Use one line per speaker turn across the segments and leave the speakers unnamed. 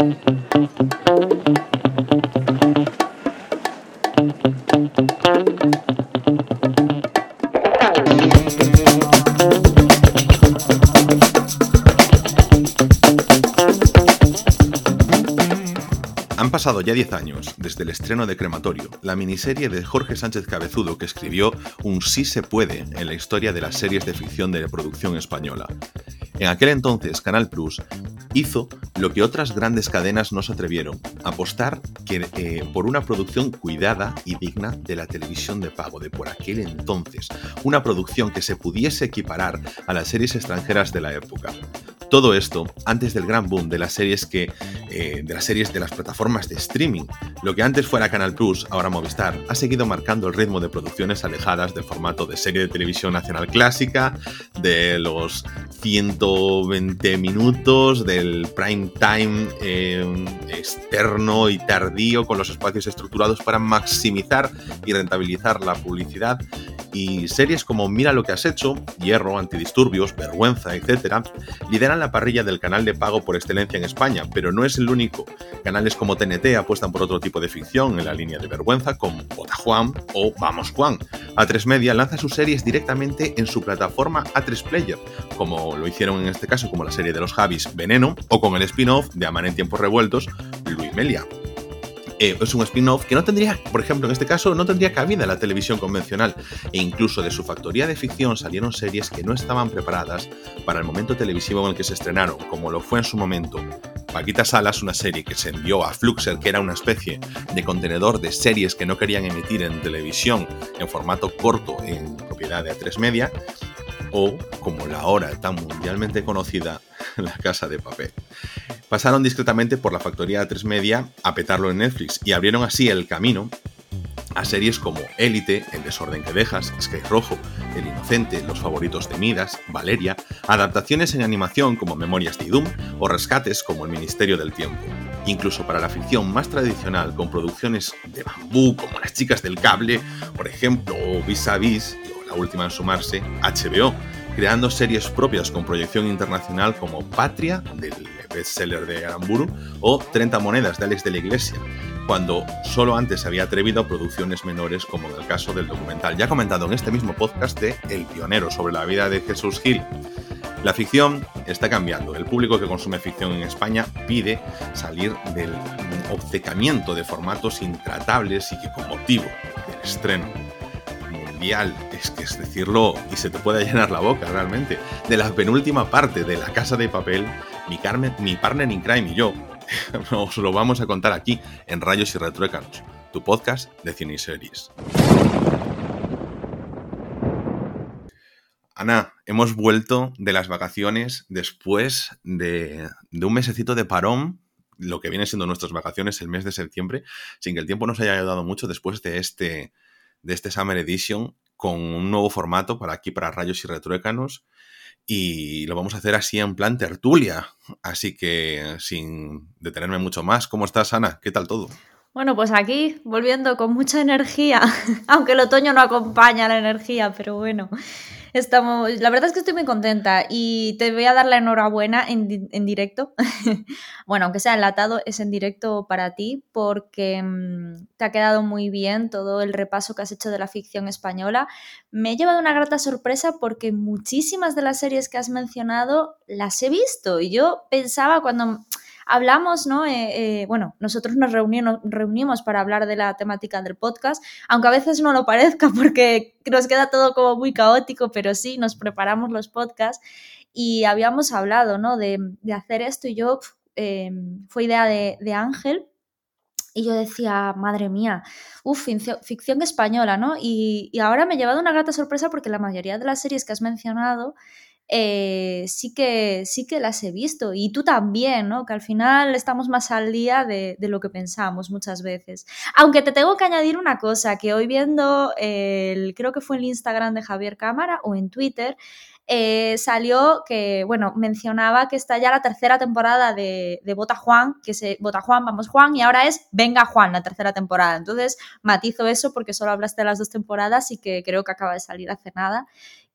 Han pasado ya 10 años desde el estreno de Crematorio, la miniserie de Jorge Sánchez Cabezudo que escribió un sí se puede en la historia de las series de ficción de producción española. En aquel entonces, Canal Plus hizo lo que otras grandes cadenas no se atrevieron, apostar eh, por una producción cuidada y digna de la televisión de pago de por aquel entonces, una producción que se pudiese equiparar a las series extranjeras de la época. Todo esto antes del gran boom de las series que eh, de las series de las plataformas de streaming. Lo que antes fuera Canal Plus, ahora Movistar, ha seguido marcando el ritmo de producciones alejadas del formato de serie de televisión nacional clásica, de los 120 minutos, del prime time eh, externo y tardío, con los espacios estructurados para maximizar y rentabilizar la publicidad y series como Mira lo que has hecho, Hierro, Antidisturbios, Vergüenza, etc., lideran la parrilla del canal de pago por excelencia en España, pero no es el único. Canales como TNT apuestan por otro tipo de ficción en la línea de Vergüenza, como Bota Juan o Vamos Juan. A3 Media lanza sus series directamente en su plataforma A3 Player, como lo hicieron en este caso como la serie de los Javis Veneno o con el spin-off de Amar en tiempos revueltos, Luis Melia. Eh, es un spin-off que no tendría, por ejemplo, en este caso, no tendría cabida en la televisión convencional. E incluso de su factoría de ficción salieron series que no estaban preparadas para el momento televisivo en el que se estrenaron, como lo fue en su momento. Paquita Salas, una serie que se envió a Fluxer, que era una especie de contenedor de series que no querían emitir en televisión en formato corto en propiedad de A3 Media, o, como la ahora tan mundialmente conocida, La Casa de Papel. Pasaron discretamente por la factoría de 3 Media a petarlo en Netflix y abrieron así el camino a series como Élite, El desorden que dejas, Sky Rojo, El Inocente, Los favoritos de Midas, Valeria, adaptaciones en animación como Memorias de Idum o rescates como El Ministerio del Tiempo. Incluso para la ficción más tradicional, con producciones de bambú como Las chicas del cable, por ejemplo, o Vis a Vis, la última en sumarse, HBO, creando series propias con proyección internacional como Patria, del bestseller de Aramburu, o 30 monedas de Alex de la Iglesia, cuando solo antes se había atrevido a producciones menores como en el caso del documental ya comentado en este mismo podcast de El Pionero sobre la vida de Jesús Gil. La ficción está cambiando. El público que consume ficción en España pide salir del obcecamiento de formatos intratables y que con motivo del estreno es que es decirlo y se te puede llenar la boca realmente, de la penúltima parte de La Casa de Papel, mi, Carmen, mi partner in crime y yo os lo vamos a contar aquí en Rayos y Retruécanos, tu podcast de cine y series. Ana, hemos vuelto de las vacaciones después de, de un mesecito de parón lo que viene siendo nuestras vacaciones el mes de septiembre, sin que el tiempo nos haya ayudado mucho después de este de este Summer Edition con un nuevo formato para aquí, para Rayos y Retruécanos. Y lo vamos a hacer así en plan tertulia. Así que sin detenerme mucho más, ¿cómo estás, Ana? ¿Qué tal todo?
Bueno, pues aquí volviendo con mucha energía, aunque el otoño no acompaña la energía, pero bueno, estamos, la verdad es que estoy muy contenta y te voy a dar la enhorabuena en, en directo. bueno, aunque sea enlatado, es en directo para ti porque mm, te ha quedado muy bien todo el repaso que has hecho de la ficción española. Me he llevado una grata sorpresa porque muchísimas de las series que has mencionado las he visto y yo pensaba cuando hablamos, ¿no? Eh, eh, bueno, nosotros nos reunimos para hablar de la temática del podcast, aunque a veces no lo parezca porque nos queda todo como muy caótico, pero sí, nos preparamos los podcasts y habíamos hablado, ¿no? De, hacer esto y yo, em, fue idea de, Ángel. Y yo decía, madre mía, uff, ficción, española, ¿no? Y, y, ahora me he llevado una grata sorpresa porque la mayoría de las series que has mencionado eh, sí, que, sí que las he visto. Y tú también, ¿no? Que al final estamos más al día de, lo que pensamos muchas veces. Aunque te tengo que añadir una cosa, que hoy viendo, el, creo que fue en el Instagram de Javier Cámara o en Twitter, eh, salió que, bueno, mencionaba que está ya la tercera temporada de, de Bota Juan, que se Bota Juan, vamos Juan, y ahora es Venga Juan, la tercera temporada. Entonces, matizo eso porque solo hablaste de las dos temporadas y que creo que acaba de salir hace nada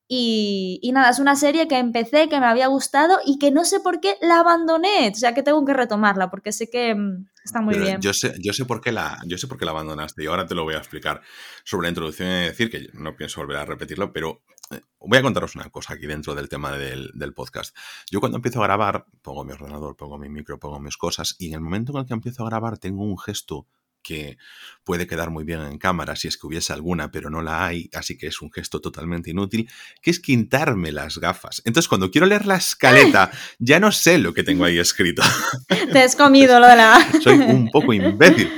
Y, y, nada, es una serie que empecé, que me había gustado y que no sé por qué la abandoné. O sea que tengo que retomarla porque sé que mm, está muy
Pero
bien.
Yo sé, yo, sé por qué la, yo sé por qué la abandonaste y ahora te lo voy a explicar. Sobre la introducción y decir que no pienso volver a repetirlo, pero eh, voy a contaros una cosa aquí dentro del tema del, del, podcast. Yo cuando empiezo a grabar, pongo mi ordenador, pongo mi micro, pongo mis cosas y en el momento en el que empiezo a grabar tengo un gesto que puede quedar muy bien en cámara si es que hubiese alguna, pero no la hay, así que es un gesto totalmente inútil, que es quitarme las gafas. Entonces, cuando quiero leer la escaleta, ya no sé lo que tengo ahí escrito.
Te has comido lo de la...
Soy un poco imbécil.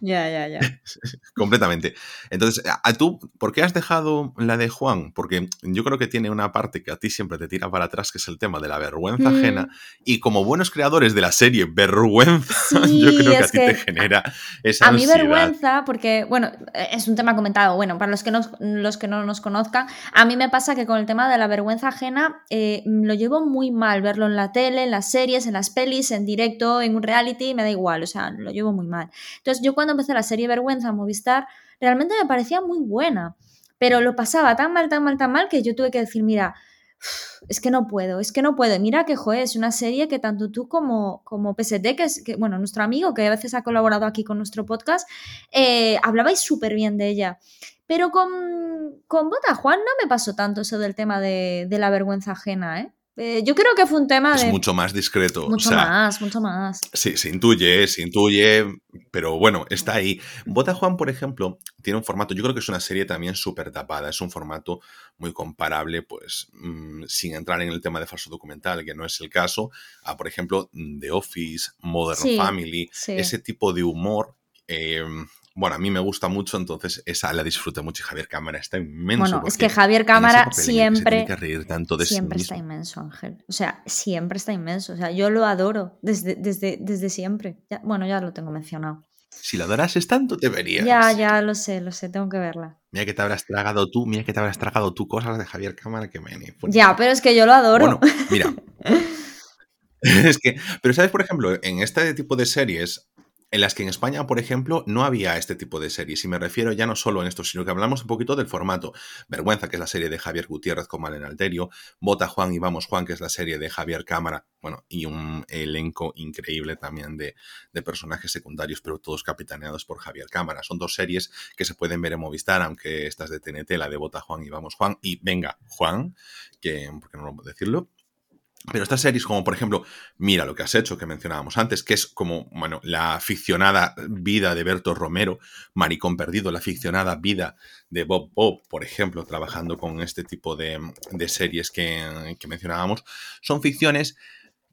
Ya, ya, ya.
Completamente. Entonces, ¿a tú por qué has dejado la de Juan? Porque yo creo que tiene una parte que a ti siempre te tira para atrás, que es el tema de la vergüenza mm. ajena. Y como buenos creadores de la serie Vergüenza, sí, yo creo que a ti te genera esa
A
mí
vergüenza, porque, bueno, es un tema comentado. Bueno, para los que, no, los que no nos conozcan, a mí me pasa que con el tema de la vergüenza ajena eh, lo llevo muy mal. Verlo en la tele, en las series, en las pelis, en directo, en un reality, me da igual. O sea, lo llevo muy mal. Entonces, yo cuando empecé la serie Vergüenza Movistar, realmente me parecía muy buena, pero lo pasaba tan mal, tan mal, tan mal que yo tuve que decir, mira, es que no puedo, es que no puedo. Mira que, joder, es una serie que tanto tú como, como PST, que es, bueno, nuestro amigo, que a veces ha colaborado aquí con nuestro podcast, eh, hablabais súper bien de ella. Pero con, con Bota Juan no me pasó tanto eso del tema de, de la vergüenza ajena, ¿eh? Eh, yo creo que fue un tema
es
de...
mucho más discreto.
Mucho
o sea,
más, mucho más.
Sí, se intuye, se intuye, pero bueno, está ahí. Bota Juan, por ejemplo, tiene un formato, yo creo que es una serie también súper tapada, es un formato muy comparable, pues mmm, sin entrar en el tema de falso documental, que no es el caso, a, por ejemplo, The Office, Modern
Sí,
Family,
sí.
ese tipo de humor. eh, bueno, a mí me gusta mucho, entonces esa la disfruté mucho y Javier Cámara está inmenso.
Bueno, es que Javier Cámara siempre,
que reír tanto de sí
siempre está inmenso, Ángel. O sea, siempre está inmenso. O sea, yo lo adoro desde, desde, desde siempre. Ya- bueno, ya lo tengo mencionado.
Si la adorases tanto, deberías.
Ya, ya lo sé, lo sé, tengo que verla.
Mira que te habrás tragado tú, mira que te habrás tragado tú cosas de Javier Cámara que me...
Ya, pero es que yo lo adoro.
Bueno, mira. es que, pero sabes, por ejemplo, en este tipo de series, en las que en España, por ejemplo, no había este tipo de series. Y me refiero ya no solo en esto, sino que hablamos un poquito del formato. Vergüenza, que es la serie de Javier Gutiérrez con Malen Alterio. Bota Juan y Vamos Juan, que es la serie de Javier Cámara. Bueno, y un elenco increíble también de, personajes secundarios, pero todos capitaneados por Javier Cámara. Son dos series que se pueden ver en Movistar, aunque esta es de TNT, la de Bota Juan y Vamos Juan. Y venga, Juan, que, ¿por qué no lo puedo decirlo? Pero estas series, como por ejemplo, Mira lo que has hecho, que mencionábamos antes, que es como, bueno, la ficcionada vida de Berto Romero, Maricón Perdido, la ficcionada vida de Bob Bob, por ejemplo, trabajando con este tipo de, de series que, que mencionábamos, son ficciones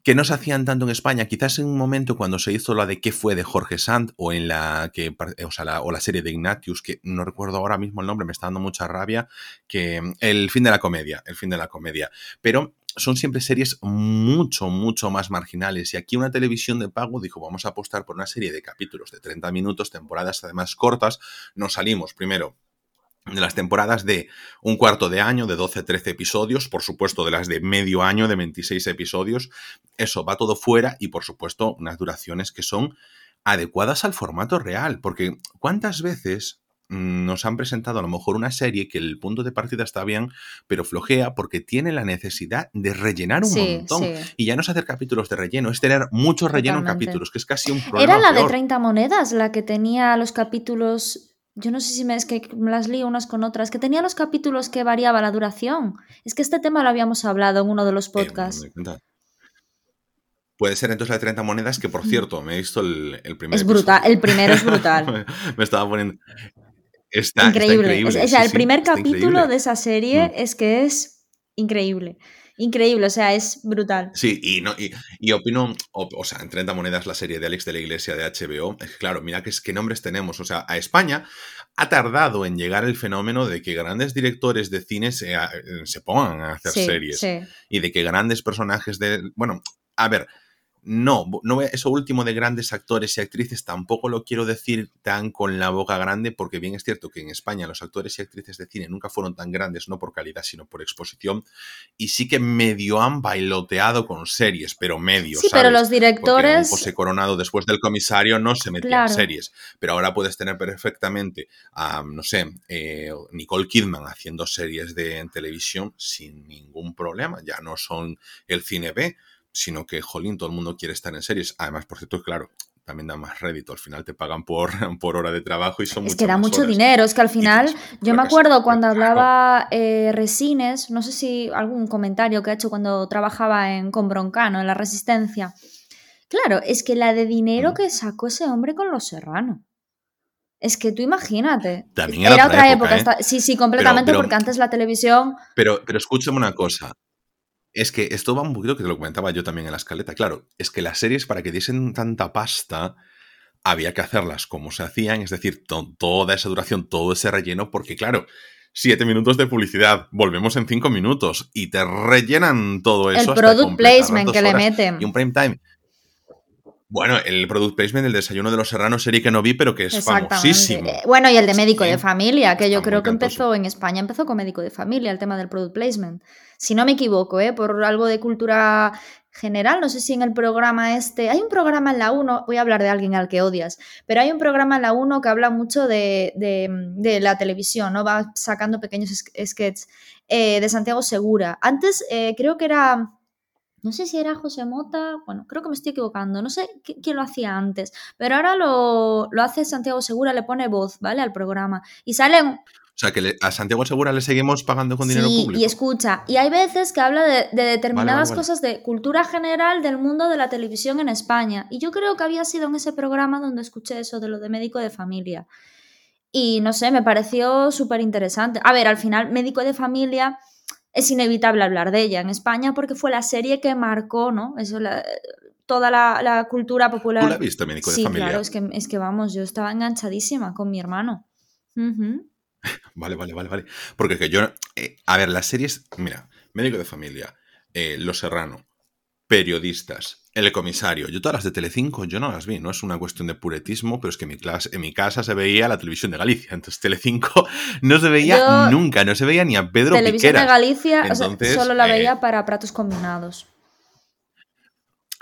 que no se hacían tanto en España, quizás en un momento cuando se hizo la de qué fue de Jorge Sand o en la que o, sea, la, o la serie de Ignatius, que no recuerdo ahora mismo el nombre, me está dando mucha rabia, que el fin de la comedia, el fin de la comedia. Pero son siempre series mucho, mucho más marginales. Y aquí una televisión de pago dijo, vamos a apostar por una serie de capítulos de 30 minutos, temporadas además cortas. Nos salimos primero de las temporadas de un cuarto de año, de 12, 13 episodios, por supuesto de las de medio año, de 26 episodios, eso va todo fuera y por supuesto unas duraciones que son adecuadas al formato real, porque ¿cuántas veces nos han presentado a lo mejor una serie que el punto de partida está bien, pero flojea porque tiene la necesidad de rellenar un
Sí,
montón.
sí.
Y ya no es hacer capítulos de relleno, es tener mucho relleno en capítulos, que es casi un problema.
Era la de
peor.
30 monedas, la que tenía los capítulos. Yo no sé si me es que las lío unas con otras, que tenía los capítulos que variaba la duración. Es que este tema lo habíamos hablado en uno de los
Eh,
podcasts.
cuenta. Puede ser entonces la de 30 monedas, que por cierto, me he visto el, el primer
Es brutal, el primero es brutal.
me estaba poniendo. Está está
increíble. O sea,
sí,
el primer capítulo
increíble.
de esa serie
Mm.
es que es increíble. Increíble, o sea, es brutal.
Sí, y, no, y, y opino, o, o sea, en 30 monedas la serie de Alex de la Iglesia de HBO, claro, mira qué, qué nombres tenemos. O sea, a España ha tardado en llegar el fenómeno de que grandes directores de cine se, a- se pongan a hacer
Sí,
series.
sí.
y de que grandes personajes de... Bueno, a ver, no, no, eso último de grandes actores y actrices tampoco lo quiero decir tan con la boca grande, porque bien es cierto que en España los actores y actrices de cine nunca fueron tan grandes, no por calidad, sino por exposición, y sí que medio han bailoteado con series, pero medio.
Sí, pero los directores.
José Coronado después del comisario no se metía en series, pero ahora puedes tener perfectamente a, no sé, eh, Nicole Kidman haciendo series de televisión sin ningún problema, ya no son el cine B sino que, jolín, todo el mundo quiere estar en series. Además, por cierto, claro, también da más rédito. Al final te pagan por, por hora de trabajo y son
Es que da mucho dinero. Es que al final, yo me acuerdo cuando hablaba eh, Resines, no sé si algún comentario que ha hecho cuando trabajaba en, con Broncano, en La Resistencia. Claro, es que la de dinero que sacó ese hombre con Los Serrano. Es que tú imagínate.
También era, otra, época. ¿eh?
Sí, sí, completamente, porque antes la televisión.
Pero, pero escúchame una cosa. Es que esto va un poquito que te lo comentaba yo también en la escaleta. Claro, es que las series para que diesen tanta pasta había que hacerlas como se hacían, es decir, toda esa duración, todo ese relleno, porque claro, siete minutos de publicidad, volvemos en cinco minutos y te rellenan todo eso.
El product placement que le meten.
Y un prime time. Bueno, el product placement del desayuno de los serranos serie que no vi, pero que es famosísimo.
Bueno, y el de médico de familia, que yo creo que empezó en España, empezó con médico de familia, el tema del product placement si no me equivoco, ¿eh? por algo de cultura general, no sé si en el programa este, hay un programa en la 1, voy a hablar de alguien al que odias, pero hay un programa en la 1 que habla mucho de, de, la televisión, ¿no? Va sacando pequeños sketches eh, de Santiago Segura. Antes eh, creo que era, no sé si era José Mota, bueno, creo que me estoy equivocando, no sé quién lo hacía antes, pero ahora lo, lo hace Santiago Segura, le pone voz, ¿vale? Al programa. Y salen
o sea, que a Santiago Segura le seguimos pagando con dinero público.
Y escucha, y hay veces que habla de, determinadas cosas de cultura general del mundo de la televisión en España. Y yo creo que había sido en ese programa donde escuché eso de lo de médico de familia. Y no sé, me pareció súper interesante. A ver, al final, médico de familia es inevitable hablar de ella en España porque fue la serie que marcó, ¿no? Eso, toda la, cultura popular. ¿Tú
la viste, médico de familia?
Sí, claro, es que, es que vamos, yo estaba enganchadísima con mi hermano.
Vale, vale, vale, vale. Porque que yo. Eh, a ver, las series. Mira, médico de familia, eh, Los Serrano, periodistas, El Comisario. Yo todas las de Telecinco yo no las vi. No es una cuestión de puretismo, pero es que en mi, clase, en mi casa se veía la televisión de Galicia. Entonces Telecinco no se veía nunca. No se veía ni a Pedro
Televisión de Galicia solo la veía eh, para platos combinados.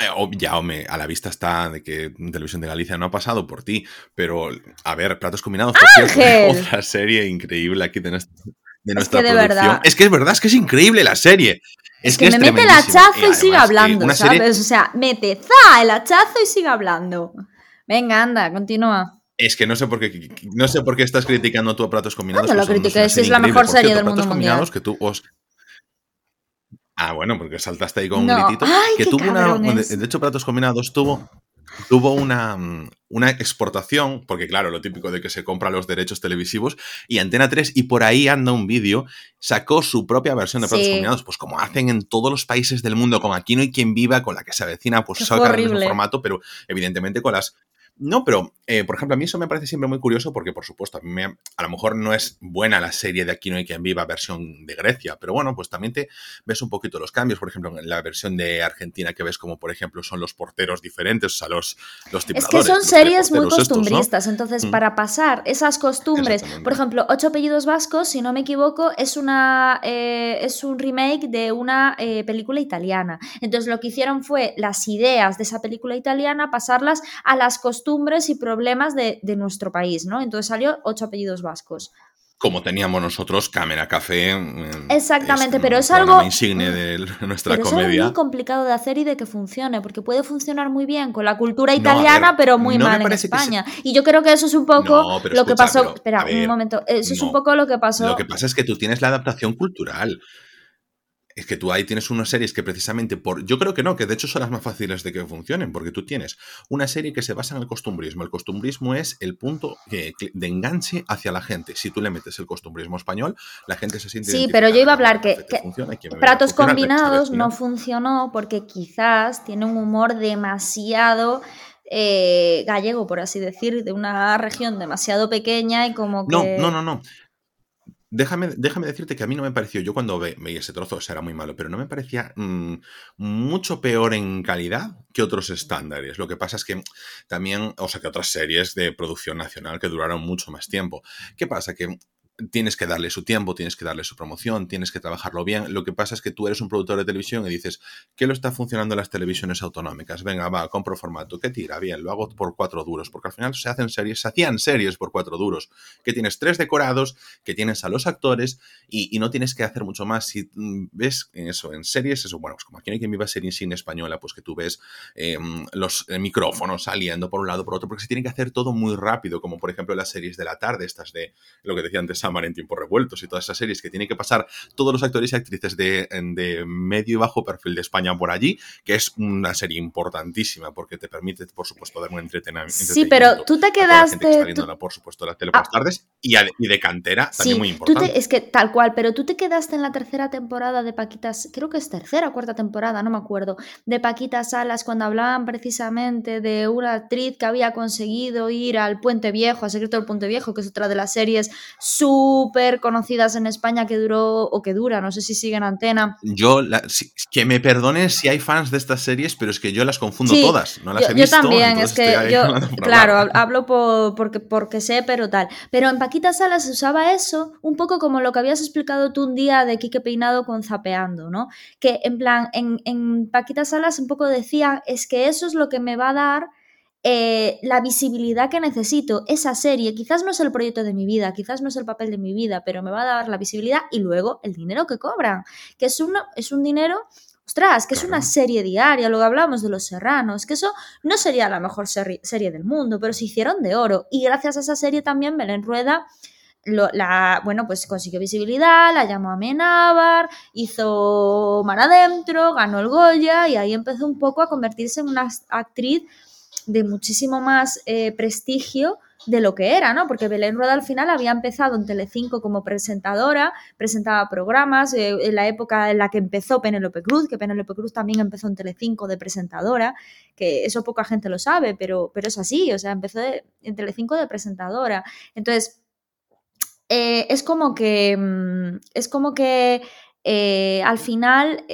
Eh, ya, hombre, a la vista está de que Televisión de Galicia no ha pasado por ti, pero a ver, Platos Combinados, por cierto, otra serie increíble aquí de nuestra, es que producción. Verdad. Es que es verdad, es que es increíble la serie.
Es, que, me mete el hachazo y, sigue hablando, ¿sabes? O sea, mete za el hachazo y sigue hablando. Venga, anda, continúa.
Es que no sé por qué, no sé por qué estás criticando tú a Platos Combinados.
No, lo critiques, es la mejor serie del mundo mundial.
que tú os, Ah, bueno, porque saltaste ahí con un gritito. que tuvo una. De hecho, Platos Combinados tuvo, tuvo una, una, exportación, porque claro, lo típico de que se compra los derechos televisivos, y Antena 3, y por ahí anda un vídeo, sacó su propia versión de Platos Combinados, pues como hacen en todos los países del mundo, con Aquí no hay quien viva, con la que se avecina, pues saca el mismo formato, pero evidentemente con las no, pero, eh, por ejemplo, a mí eso me parece siempre muy curioso porque, por supuesto, a, mí a lo mejor no es buena la serie de Aquí no hay quien viva versión de Grecia, pero bueno, pues también te ves un poquito los cambios. Por ejemplo, en la versión de Argentina que ves como, por ejemplo, son los porteros diferentes, o sea, los, los
Es que son series muy costumbristas, entonces mm. para pasar esas costumbres, por ejemplo, Ocho apellidos vascos, si no me equivoco, es, una, eh, es un remake de una eh, película italiana. Entonces lo que hicieron fue las ideas de esa película italiana, pasarlas a las costumbres costumbres y problemas de, nuestro país, ¿no? Entonces salió ocho apellidos vascos
como teníamos nosotros Cámara Café.
Exactamente, pero es algo
insigne de nuestra
pero
comedia.
Es muy complicado de hacer y de que funcione, porque puede funcionar muy bien con la cultura italiana, pero muy mal en España. Y yo creo que eso es un poco lo que pasó. espera, un momento. Eso es un poco lo que pasó.
Lo que pasa es que tú tienes la adaptación cultural es que tú ahí tienes unas series que precisamente por... Yo creo que no, que de hecho son las más fáciles de que funcionen, porque tú tienes una serie que se basa en el costumbrismo. El costumbrismo es el punto de enganche hacia la gente. Si tú le metes el costumbrismo español, la gente se siente...
Sí, pero yo iba a hablar que, Pratos Combinados no funcionó porque quizás tiene un humor demasiado... Eh, gallego, por así decir, de una región demasiado pequeña y como que...
No, no, no, no. Déjame, déjame decirte que a mí no me pareció, yo cuando veía ese trozo, o sea, era muy malo, pero no me parecía mm, mucho peor en calidad que otros estándares. Lo que pasa es que también, o sea, que otras series de producción nacional que duraron mucho más tiempo. ¿Qué pasa? Que tienes que darle su tiempo, tienes que darle su promoción, tienes que trabajarlo bien. Lo que pasa es que tú eres un productor de televisión y dices, ¿qué lo está funcionando en las televisiones autonómicas? Venga, va, compro formato, ¿qué tira? Bien, lo hago por cuatro duros, porque al final se hacen series, se hacían series por cuatro duros, que tienes tres decorados, que tienes a los actores y, no tienes que hacer mucho más. Si mm, ves eso, en series, eso, bueno, pues como aquí hay que me iba a ser insignia española, pues que tú ves em, los eh, micrófonos saliendo por un lado, por otro, porque se tiene que hacer todo muy rápido, como por ejemplo las series de la tarde, estas de lo que decía antes Samar en tiempos revueltos y todas esas series que tienen que pasar todos los actores y actrices de, de, medio y bajo perfil de España por allí, que es una serie importantísima porque te permite, por supuesto, dar un entretenimiento.
Sí, pero tú te quedaste.
por supuesto, las tele ah. tardes y, de cantera, también muy importante.
es que tal cual, pero tú te quedaste en la tercera temporada de Paquitas, creo que es tercera o cuarta temporada, no me acuerdo, de Paquitas Salas cuando hablaban precisamente de una actriz que había conseguido ir al Puente Viejo, al secreto del Puente Viejo, que es otra de las series súper conocidas en España que duró o que dura, no sé si siguen antena.
Yo, que me perdonen si hay fans de estas series, pero es que yo las confundo todas, no las yo, he visto.
Yo también, es que yo, claro, hablo porque, porque sé, pero tal. Pero en Paquita Salas se usaba eso un poco como lo que habías explicado tú un día de Quique Peinado con Zapeando, ¿no? Que en plan, en, en Paquita Salas un poco decía, es que eso es lo que me va a dar eh, la visibilidad que necesito. Esa serie quizás no es el proyecto de mi vida, quizás no es el papel de mi vida, pero me va a dar la visibilidad y luego el dinero que cobran, que es, es un dinero Ostras, que es una serie diaria, luego hablamos de Los Serranos, que eso no sería la mejor serie del mundo, pero se hicieron de oro. Y gracias a esa serie también Belén Rueda, la, bueno, pues consiguió visibilidad, la llamó a Menábar, hizo Mar Adentro, ganó el Goya y ahí empezó un poco a convertirse en una actriz de muchísimo más eh, prestigio de lo que era, ¿no? Porque Belén Rueda al final había empezado en Telecinco como presentadora, presentaba programas, eh, en la época en la que empezó Penélope Cruz, que Penélope Cruz también empezó en Telecinco de presentadora, que eso poca gente lo sabe, pero, pero es así, o sea, empezó en Telecinco de presentadora. Entonces, eh, es como que, mm, es como que al final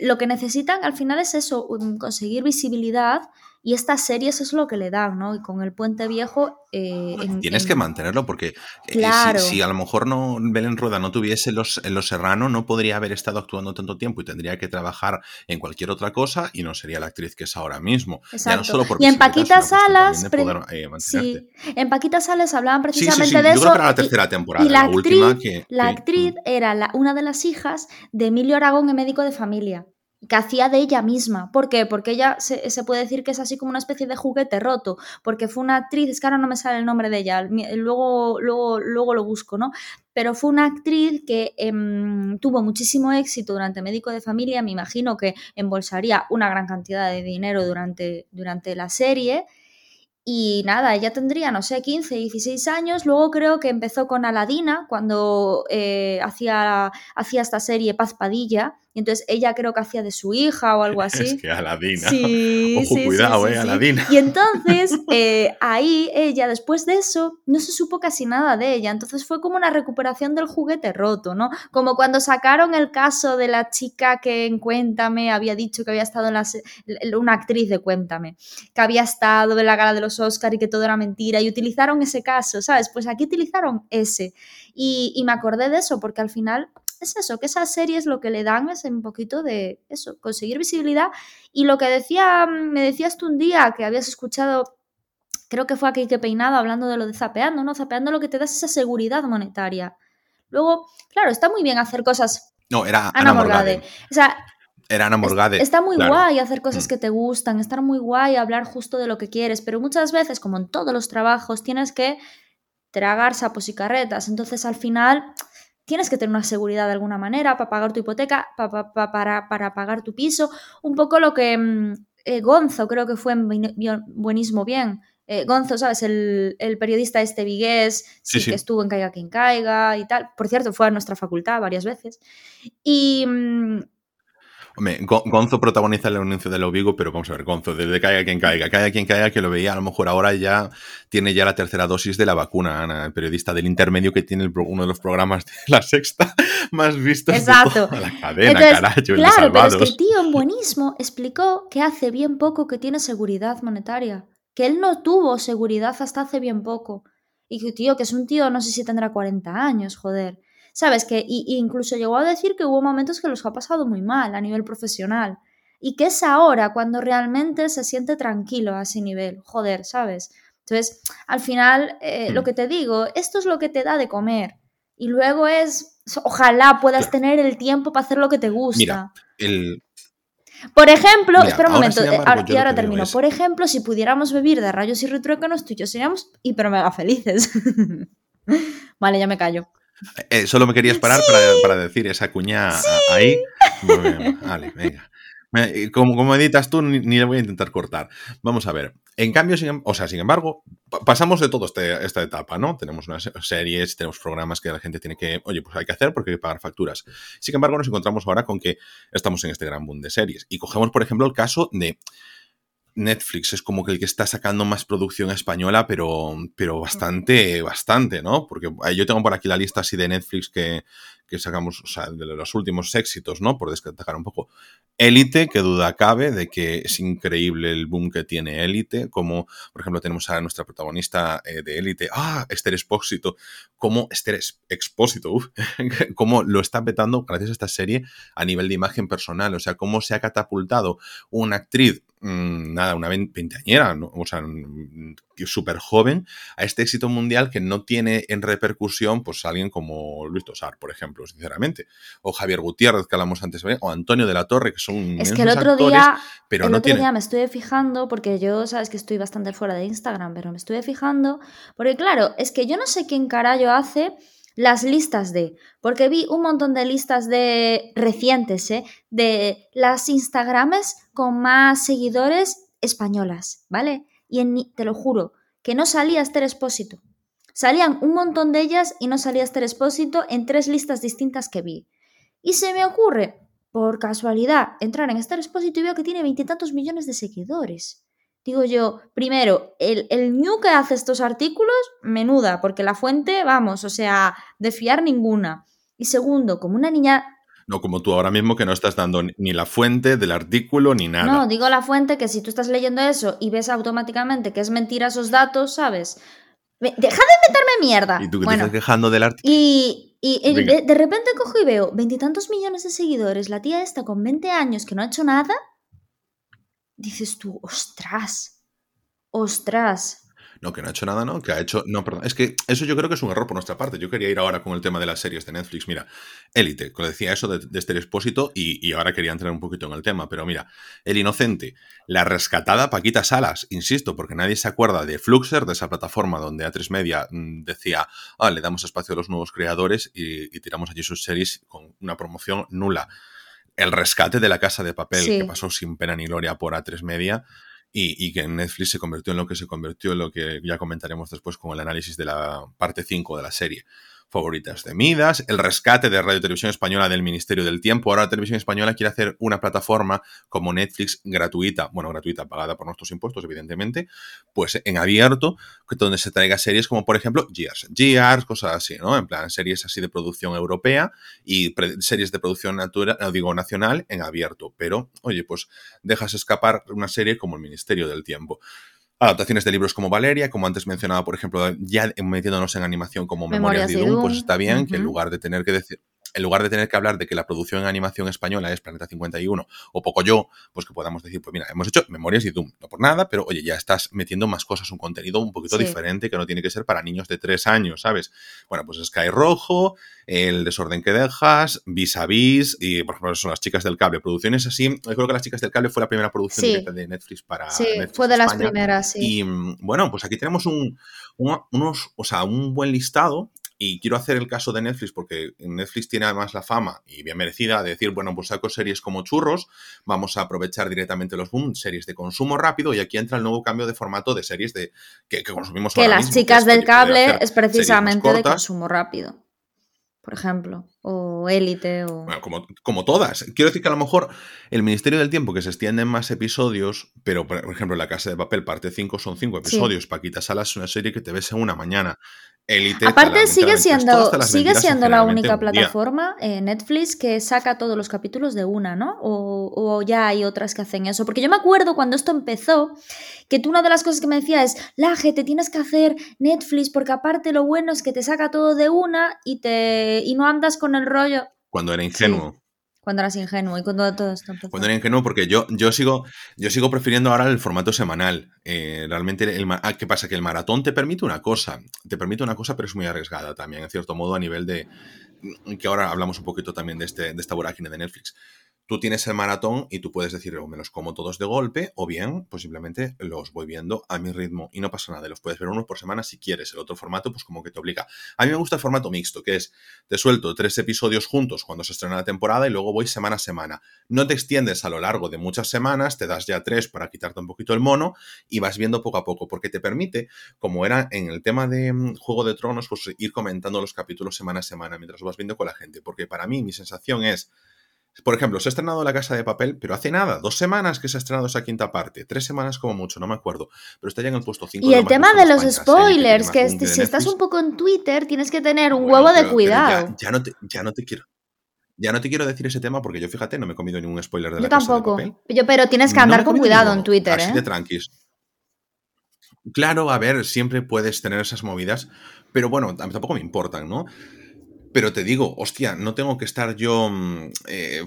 lo que necesitan al final es eso, conseguir visibilidad y estas series es lo que le dan, ¿no? Y con el Puente Viejo... Eh,
Tienes que mantenerlo porque eh, si, a lo mejor no Belén Rueda no tuviese los, Los Serrano, no podría haber estado actuando tanto tiempo y tendría que trabajar en cualquier otra cosa y no sería la actriz que es ahora mismo.
Ya no solo por y en Paquita Salas... Eh, sí, en Paquita Salas hablaban precisamente de eso. Yo
creo que era la tercera temporada, y la, actriz, última que...
La actriz mm. era una de las hijas de Emilio Aragón, el médico de familia que hacía de ella misma. ¿Por qué? Porque ella se, puede decir que es así como una especie de juguete roto, porque fue una actriz, es que ahora no me sale el nombre de ella, luego, luego, luego lo busco, ¿no? Pero fue una actriz que em, tuvo muchísimo éxito durante Médico de Familia, me imagino que embolsaría una gran cantidad de dinero durante, durante la serie. Y nada, ella tendría, no sé, 15, 16 años. Luego creo que empezó con Aladina, cuando eh, hacía, hacía esta serie Paz Padilla, y entonces ella creo que hacía de su hija o algo así.
Es que Aladina. Sí, Ojo, cuidado, eh, Aladina.
Y entonces eh, ahí ella, después de eso, no se supo casi nada de ella. Entonces fue como una recuperación del juguete roto, ¿no? Como cuando sacaron el caso de la chica que en Cuéntame había dicho que había estado en la, una actriz de Cuéntame, que había estado en la gala de los Oscar y que todo era mentira. Y utilizaron ese caso, ¿sabes? Pues aquí utilizaron ese. Y, y me acordé de eso porque al final es eso, que esas series lo que le dan es un poquito de eso, conseguir visibilidad. Y lo que decía, mm, me decías tú un día que habías escuchado, creo que fue aquí que peinado hablando de lo de zapeando, ¿no? Zapeando lo que te da es esa seguridad monetaria. Luego, claro, está muy bien hacer cosas.
No, era Ana, Morgade.
O sea,
era Ana Morgade.
Está muy guay hacer cosas mm. que te gustan, estar muy guay hablar justo de lo que quieres, pero muchas veces, como en todos los trabajos, tienes que tragar sapos y carretas. Entonces, al final, tienes que tener una seguridad de alguna manera para pagar tu hipoteca, para, para, pagar tu piso. Un poco lo que mm, eh, Gonzo creo que fue en Buenísimo Bien. Eh, Gonzo, ¿sabes? El, periodista este vigués, sí, que estuvo en Caiga quien caiga y tal. Por cierto, fue a nuestra facultad varias veces. Y...
Hombre, Gonzo protagoniza el anuncio de Vigo, pero vamos a ver, Gonzo, desde caiga quien caiga, caiga quien caiga, que lo veía, a lo mejor ahora ya tiene ya la tercera dosis de la vacuna, Ana, el periodista del intermedio que tiene uno de los programas de la sexta más vistos
Exacto.
de la cadena, carajo,
Claro, pero es que el tío en buenismo explicó que hace bien poco que tiene seguridad monetaria, que él no tuvo seguridad hasta hace bien poco. Y que, tío, que es un tío, no sé si tendrá 40 años, joder. ¿Sabes? Que incluso llegó a decir que hubo momentos que los ha pasado muy mal a nivel profesional. Y que es ahora cuando realmente se siente tranquilo a ese nivel. Joder, ¿sabes? Entonces, al final, eh, lo mm. que te digo, esto es lo que te da de comer. Y luego es, ojalá puedas tener el tiempo para hacer lo que te gusta.
Mira, el,
por ejemplo, espera un momento, eh, y ahora termino. Por ejemplo, si pudiéramos vivir de rayos y retruécanos, tú y yo seríamos hiper mega felices. vale, ya me callo.
Eh, solo me querías parar para, decir esa cuña ahí. vale, venga. Como, como editas tú, ni, le voy a intentar cortar. Vamos a ver. En cambio, sin, em, o sea, sin embargo, pasamos de todo este, esta etapa, ¿no? Tenemos unas series, tenemos programas que la gente tiene que, oye, pues hay que hacer porque hay que pagar facturas. Sin embargo, nos encontramos ahora con que estamos en este gran boom de series. Y cogemos, por ejemplo, el caso de Netflix es como que el que está sacando más producción española, pero, pero bastante, bastante, ¿no? Porque yo tengo por aquí la lista así de Netflix que, que sacamos, o sea, de los últimos éxitos, ¿no? Por destacar un poco. Élite, que duda cabe de que es increíble el boom que tiene Élite, como, por ejemplo, tenemos a nuestra protagonista eh, de Élite, ah, Esther Expósito, como Esther Expósito, uf, cómo lo está petando gracias a esta serie a nivel de imagen personal, o sea, cómo se ha catapultado una actriz nada, una veinteañera, o sea, mm, súper joven, a este éxito mundial que no tiene en repercusión, pues alguien como Luis Tosar, por ejemplo, sinceramente, o Javier Gutiérrez, que hablamos antes, o Antonio de la Torre, que son
Es que el otro día, pero el otro día me estuve fijando, porque yo, sabes que estoy bastante fuera de Instagram, pero me estuve fijando, porque claro, es que yo no sé quién carajo hace las listas de, porque vi un montón de listas de recientes, ¿eh? de las Instagrames con más seguidores españolas, ¿vale? Y en, te lo juro, que no salía Esther Expósito. Salían un montón de ellas y no salía Esther Expósito en tres listas distintas que vi. Y se me ocurre, por casualidad, entrar en Esther Expósito y veo que tiene veintitantos millones de seguidores. Digo yo, primero, el, el New que hace estos artículos, menuda, porque la fuente, vamos, o sea, de fiar ninguna. Y segundo, como una niña
no como tú ahora mismo que no estás dando ni la fuente del artículo ni nada.
No, digo la fuente que si tú estás leyendo eso y ves automáticamente que es mentira esos datos, ¿sabes? Deja de meterme mierda.
Y tú que te estás quejando del artículo.
Y, y, de, de, repente cojo y veo veintitantos millones de seguidores, la tía esta con 20 años que no ha hecho nada dices tú, ostras, ostras.
No, que no ha hecho nada, ¿no? Que ha hecho. No, perdón. Es que eso yo creo que es un error por nuestra parte. Yo quería ir ahora con el tema de las series de Netflix. Mira, Élite, como decía eso de, de este expósito, y, ahora quería entrar un poquito en el tema. Pero mira, El Inocente, la rescatada Paquita Salas, insisto, porque nadie se acuerda de Fluxer, de esa plataforma donde A3 Media mm, decía, ah, le damos espacio a los nuevos creadores y, y tiramos allí sus series con una promoción nula el rescate de la casa de papel que pasó sin pena ni gloria por A3 Media y, que en Netflix se convirtió en lo que se convirtió, en lo que ya comentaremos después con el análisis de la parte 5 de la serie favoritas de Midas, el rescate de Radio Televisión Española del Ministerio del Tiempo. Ahora la Televisión Española quiere hacer una plataforma como Netflix gratuita, bueno, gratuita, pagada por nuestros impuestos, evidentemente, pues en abierto, donde se traiga series como, por ejemplo, Gears, Gears, cosas así, ¿no? En plan, series así de producción europea y series de producción natural, digo, nacional en abierto. Pero, oye, pues dejas escapar una serie como el Ministerio del Tiempo adaptaciones de libros como Valeria, como antes mencionaba, por ejemplo, ya metiéndonos en animación como Memorias, de Doom, pues está bien que en lugar de tener que decir, en lugar de tener que hablar de que la producción en animación española es Planeta 51 o poco yo, pues que podamos decir, pues mira, hemos hecho Memorias y Doom, no por nada, pero oye, ya estás metiendo más cosas, un contenido un poquito diferente que no tiene que ser para niños de tres años, ¿sabes? Bueno, pues Sky Rojo, El desorden que dejas, Vis a Vis y, por ejemplo, son las chicas del cable, producciones así. Yo creo que las chicas del cable fue la primera producción de Netflix para.
Sí, fue de las primeras, sí.
Y mm, bueno, pues aquí tenemos un, unos, o sea, un buen listado y quiero hacer el caso de Netflix porque Netflix tiene además la fama y bien merecida de decir, bueno, pues saco series como churros, vamos a aprovechar directamente los boom, series de consumo rápido y aquí entra el nuevo cambio de formato de series de que, consumimos
que las chicas del cable es precisamente de consumo rápido. por ejemplo, o Élite, o...
Bueno, como, como todas. Quiero decir que a lo mejor el Ministerio del Tiempo, que se extiende en más episodios, pero por ejemplo, La Casa de Papel, parte 5, son 5 episodios. Paquita Salas es una serie que te ves en una mañana. Elite,
Aparte sigue siendo, sigue siendo la única plataforma, eh, Netflix, que saca todos los capítulos de una, ¿no? O, o, ya hay otras que hacen eso. Porque yo me acuerdo cuando esto empezó, que tú una de las cosas que me decías es, Laje, te tienes que hacer Netflix, porque aparte lo bueno es que te saca todo de una y, te, y no andas con el rollo.
Cuando era ingenuo.
Sí. Cuando eras ingenuo y cuando todo esto empezó.
Cuando era ingenuo, porque yo, yo, sigo, yo sigo prefiriendo ahora el formato semanal. Eh, realmente, el, ah, ¿qué pasa? Que el maratón te permite una cosa, te permite una cosa, pero es muy arriesgada también, en cierto modo, a nivel de. que ahora hablamos un poquito también de, este, de esta vorágine de Netflix tú tienes el maratón y tú puedes decir, o me los como todos de golpe, o bien, pues simplemente los voy viendo a mi ritmo y no pasa nada. Los puedes ver uno por semana si quieres. El otro formato, pues como que te obliga. A mí me gusta el formato mixto, que es, te suelto tres episodios juntos cuando se estrena la temporada y luego voy semana a semana. No te extiendes a lo largo de muchas semanas, te das ya tres para quitarte un poquito el mono y vas viendo poco a poco, porque te permite, como era en el tema de mm, Juego de Tronos, pues ir comentando los capítulos semana a semana mientras vas viendo con la gente. Porque para mí mi sensación es por ejemplo, se ha estrenado La Casa de Papel, pero hace nada, dos semanas que se ha estrenado esa quinta parte, tres semanas como mucho, no me acuerdo, pero está ya en el puesto 5.
Y el tema de los spoilers, que si estás un poco en Twitter, tienes que tener un huevo de cuidado.
ya, no te, ya no te quiero. Ya no te quiero decir ese tema porque yo, fíjate, no me he comido ningún spoiler de la Casa de Papel.
Yo, pero tienes que andar con cuidado en Twitter,
así
¿eh?
de tranquis. Claro, a ver, siempre puedes tener esas movidas, pero bueno, tampoco me importan, ¿no? Pero te digo, hostia, no tengo que estar yo, mm, eh,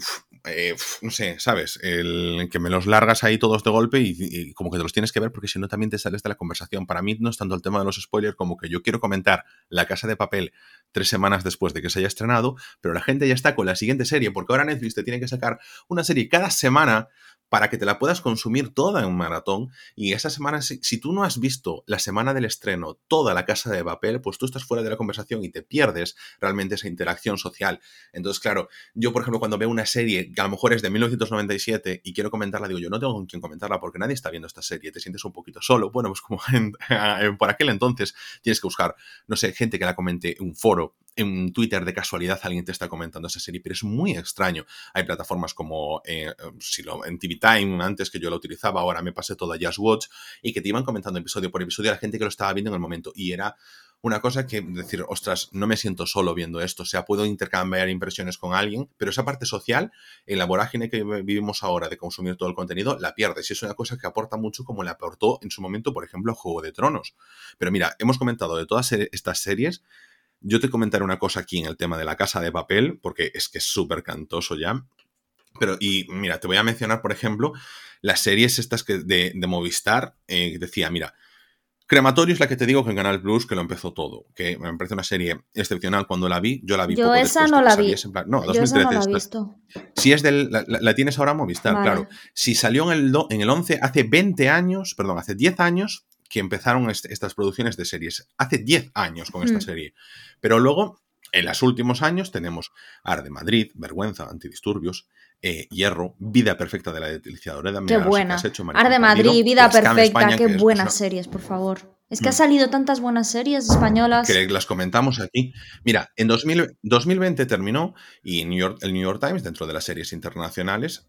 eh, no sé, ¿sabes? El que me los largas ahí todos de golpe y, y, como que te los tienes que ver porque si no también te sales de la conversación. Para mí no es tanto el tema de los spoilers como que yo quiero comentar La Casa de Papel tres semanas después de que se haya estrenado, pero la gente ya está con la siguiente serie porque ahora Netflix te tiene que sacar una serie cada semana para que te la puedas consumir toda en un maratón. Y esa semana, si, tú no has visto la semana del estreno toda la casa de papel, pues tú estás fuera de la conversación y te pierdes realmente esa interacción social. Entonces, claro, yo, por ejemplo, cuando veo una serie que a lo mejor es de 1997 y quiero comentarla, digo, yo no tengo con quién comentarla porque nadie está viendo esta serie, te sientes un poquito solo. Bueno, pues como en, por aquel entonces tienes que buscar, no sé, gente que la comente en un foro en Twitter de casualidad alguien te está comentando esa serie, pero es muy extraño. Hay plataformas como eh, si lo, en TV Time, antes que yo lo utilizaba, ahora me pasé todo a Just Watch, y que te iban comentando episodio por episodio a la gente que lo estaba viendo en el momento. Y era una cosa que decir, ostras, no me siento solo viendo esto, o sea, puedo intercambiar impresiones con alguien, pero esa parte social, en la vorágine que vivimos ahora de consumir todo el contenido, la pierdes. Y es una cosa que aporta mucho como le aportó en su momento, por ejemplo, Juego de Tronos. Pero mira, hemos comentado de todas estas series, yo te comentaré una cosa aquí en el tema de la casa de papel, porque es que es súper cantoso ya. Pero, y mira, te voy a mencionar, por ejemplo, las series estas que de, de Movistar, eh, que decía, mira, Crematorio es la que te digo que en Canal Plus que lo empezó todo, que me parece una serie excepcional cuando la vi, yo la vi
yo
poco
esa
después
no la vi.
saliese, en plan- no,
Yo esa
2013.
no la he visto.
si es del. La, tienes ahora Movistar,
Vale.
claro. Si salió en el, do- en el 11, hace 20 años, perdón, hace 10 años que empezaron est- estas producciones de series. Hace 10 años con esta serie. Pero luego, en los últimos años, tenemos Arde Madrid, Vergüenza, Antidisturbios, eh, Hierro, Vida Perfecta de la Deliciadora de
Qué buena.
Has hecho, Maricón
Arde
Perdido,
Madrid, Vida Perfecta,
España,
qué buenas
es
series, por favor. Es que
Mm.
ha salido tantas buenas series españolas.
que las comentamos aquí. Mira, en 2000 2020 terminó y New York, el New York Times, dentro de las series internacionales,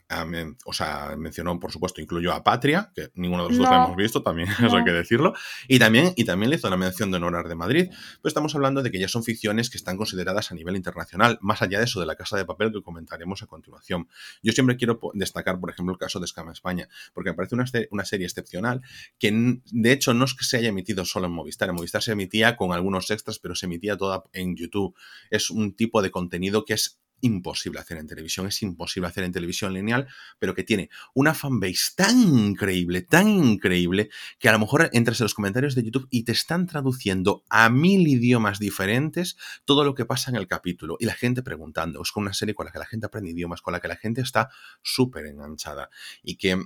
o sea, mencionó, por supuesto, incluyó a Patria, que ninguno de los dos la hemos visto, también eso hay que decirlo, y también, y también le hizo la mención de Honorar de Madrid. Pues estamos hablando de que ya son ficciones que están consideradas a nivel internacional, más allá de eso de la Casa de Papel que comentaremos a continuación. Yo siempre quiero destacar, por ejemplo, el caso de Escama España, porque me parece una, una serie excepcional que de hecho no es que se haya emitido solo en Movistar, en Movistar se emitía con algunos extras, pero se emitía toda en YouTube. Es un tipo de contenido que es imposible hacer en televisión, es imposible hacer en televisión lineal, pero que tiene una fanbase tan increíble, tan increíble, que a lo mejor entras en los comentarios de YouTube y te están traduciendo a mil idiomas diferentes todo lo que pasa en el capítulo y la gente preguntando. Es una serie con la que la gente aprende idiomas, con la que la gente está súper enganchada y que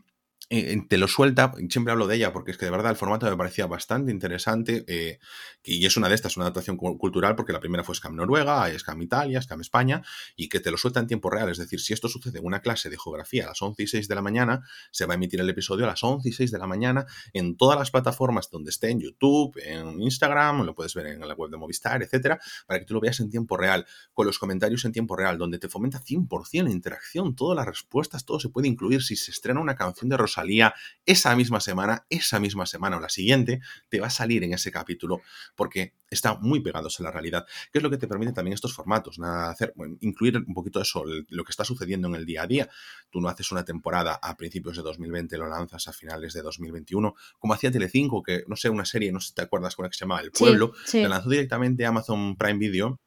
eh, te lo suelta, siempre hablo de ella porque es que de verdad el formato me parecía bastante interesante eh, y es una de estas, una adaptación cultural porque la primera fue Scam Noruega, Scam Italia, Scam España y que te lo suelta en tiempo real, es decir, si esto sucede en una clase de geografía a las 11 y 6 de la mañana, se va a emitir el episodio a las 11 y 6 de la mañana en todas las plataformas donde esté, en YouTube, en Instagram, lo puedes ver en la web de Movistar, etcétera, para que tú lo veas en tiempo real, con los comentarios en tiempo real, donde te fomenta 100% la interacción, todas las respuestas, todo se puede incluir. Si se estrena una canción de Rosalía salía esa misma semana, esa misma semana o la siguiente, te va a salir en ese capítulo porque está muy pegados a la realidad, que es lo que te permite también estos formatos, nada hacer, incluir un poquito eso, lo que está sucediendo en el día a día. Tú no haces una temporada a principios de 2020, lo lanzas a finales de 2021, como hacía Telecinco, que no sé, una serie, no sé si te acuerdas, con la que se llamaba El Pueblo, la lanzó directamente a Amazon Prime Video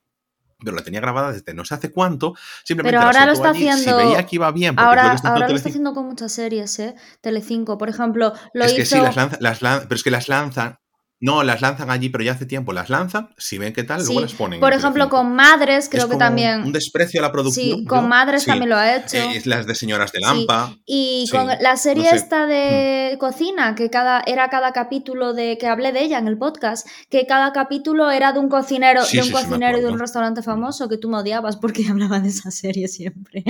pero la tenía grabada desde no sé hace cuánto, simplemente
pero ahora lo está
haciendo
si
veía que iba bien,
ahora, ahora lo está haciendo con muchas series, ¿eh? Telecinco, por ejemplo, lo
es
hizo...
que sí, las lanza, las pero es que las lanzan, no, las lanzan allí, pero ya hace tiempo las lanzan, si ven qué tal, luego las ponen.
Por ejemplo, con Madres creo que también.
Un desprecio a la producción.
Sí, con Madres también lo ha hecho.
Eh, las de Señoras de Lampa.
Y con la serie esta de mm. cocina, que cada, era cada capítulo de. que hablé de ella en el podcast, que cada capítulo era de un cocinero, de un cocinero de un restaurante famoso que tú me odiabas porque hablaba de esa serie siempre.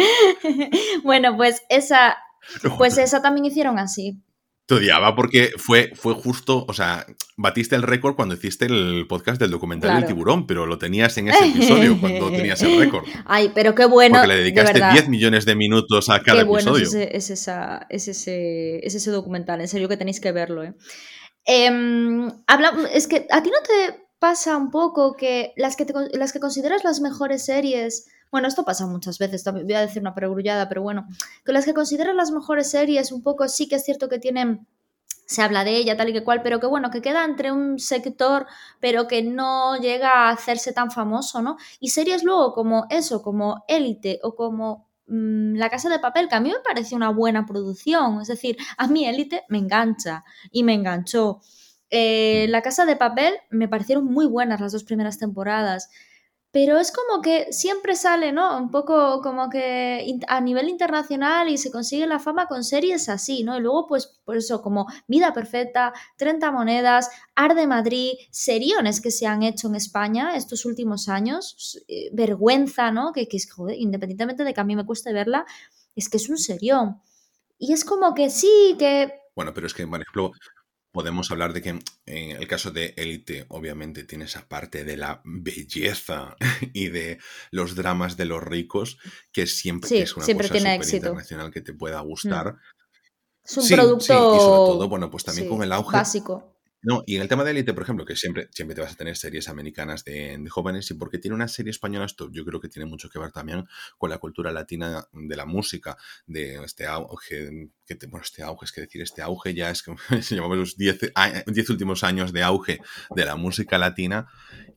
bueno, pues esa. Pues esa también hicieron así.
Te odiaba porque fue, fue justo, o sea, batiste el récord cuando hiciste el podcast del documental del tiburón, pero lo tenías en ese episodio cuando tenías el récord.
Ay, pero qué bueno.
Porque le dedicaste 10 millones de minutos a cada
qué bueno
episodio.
Es ese, es, ese, es ese documental, en serio que tenéis que verlo. ¿eh? Em, habla, es que a ti no te pasa un poco que las que, las que consideras las mejores series bueno, esto pasa muchas veces, voy a decir una perogrullada, pero bueno, que las que consideran las mejores series, un poco sí que es cierto que tienen se habla de ella tal y que cual, pero que bueno, que queda entre un sector, pero que no llega a hacerse tan famoso, ¿no? Y series luego como eso, como Élite o como mm, La Casa de Papel, que a mí me parece una buena producción, es decir, a mí Élite me engancha y me enganchó. Eh, la Casa de Papel me parecieron muy buenas las dos primeras temporadas pero es como que siempre sale, ¿no? Un poco como que a nivel internacional y se consigue la fama con series así, ¿no? Y luego, pues, por eso, como Vida Perfecta, 30 Monedas, Arde Madrid, seriones que se han hecho en España estos últimos años, eh, vergüenza, ¿no? Que, que es, joder, independientemente de que a mí me cueste verla, es que es un serión. Y es como que sí, que...
Bueno, pero es que, por ejemplo, podemos hablar de que en el caso de Élite, obviamente, tiene esa parte de la belleza y de los dramas de los ricos, que siempre es una cosa tiene internacional que te pueda mm. gustar.
Es un producto sí, y
sobre todo, bueno, pues también con el auge
básico.
No, y en el tema de élite, por ejemplo, que siempre, siempre te vas a tener series americanas de, jóvenes, y porque tiene una serie española, esto yo creo que tiene mucho que ver también con la cultura latina de la música, de este auge, que bueno, este auge, es que decir, este auge ya es que se llamamos los 10 últimos años de auge de la música latina,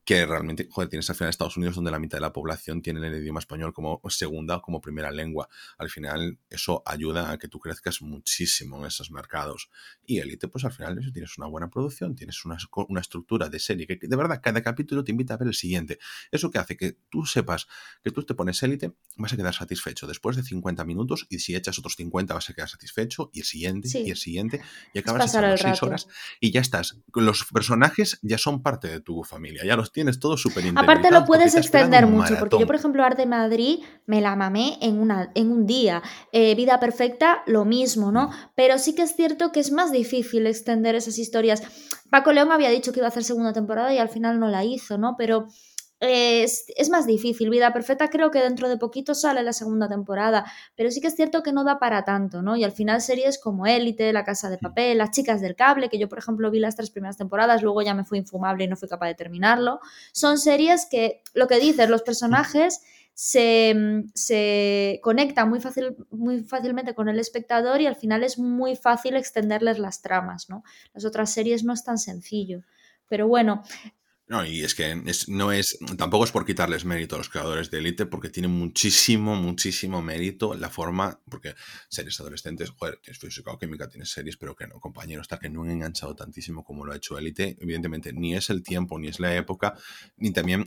que realmente, joder, tienes al final Estados Unidos donde la mitad de la población tiene el idioma español como segunda o como primera lengua. Al final eso ayuda a que tú crezcas muchísimo en esos mercados. Y Elite, pues al final eso tienes una buena producción, tienes una, una estructura de serie que, de verdad cada capítulo te invita a ver el siguiente. Eso que hace que tú sepas que tú te pones Elite, vas a quedar satisfecho después de 50 minutos y si echas otros 50 vas a quedar satisfecho y el siguiente y el siguiente y acabas echando 6 horas y ya estás. Los personajes ya son parte de tu familia, ya los tienes todo súper
Aparte lo puedes extender mucho, porque yo, por ejemplo, Arte Madrid me la mamé en, una, en un día. Eh, Vida Perfecta, lo mismo, ¿no? Pero sí que es cierto que es más difícil extender esas historias. Paco León había dicho que iba a hacer segunda temporada y al final no la hizo, ¿no? Pero es, más difícil. Vida Perfecta creo que dentro de poquito sale la segunda temporada, pero sí que es cierto que no da para tanto, ¿no? Y al final series como Élite, La Casa de Papel, Las Chicas del Cable, que yo por ejemplo vi las tres primeras temporadas, luego ya me fui infumable y no fui capaz de terminarlo, son series que, lo que dices, los personajes... Se, se, conectan muy, fácil, muy fácilmente con el espectador y al final es muy fácil extenderles las tramas, ¿no? Las otras series no es tan sencillo. Pero bueno,
no, y es que no es, tampoco es por quitarles mérito a los creadores de Elite, porque tiene muchísimo, muchísimo mérito la forma, porque series adolescentes, joder, tienes física o química, tienes series, pero que no, compañeros, está que no han enganchado tantísimo como lo ha hecho Elite. Evidentemente, ni es el tiempo, ni es la época, ni también,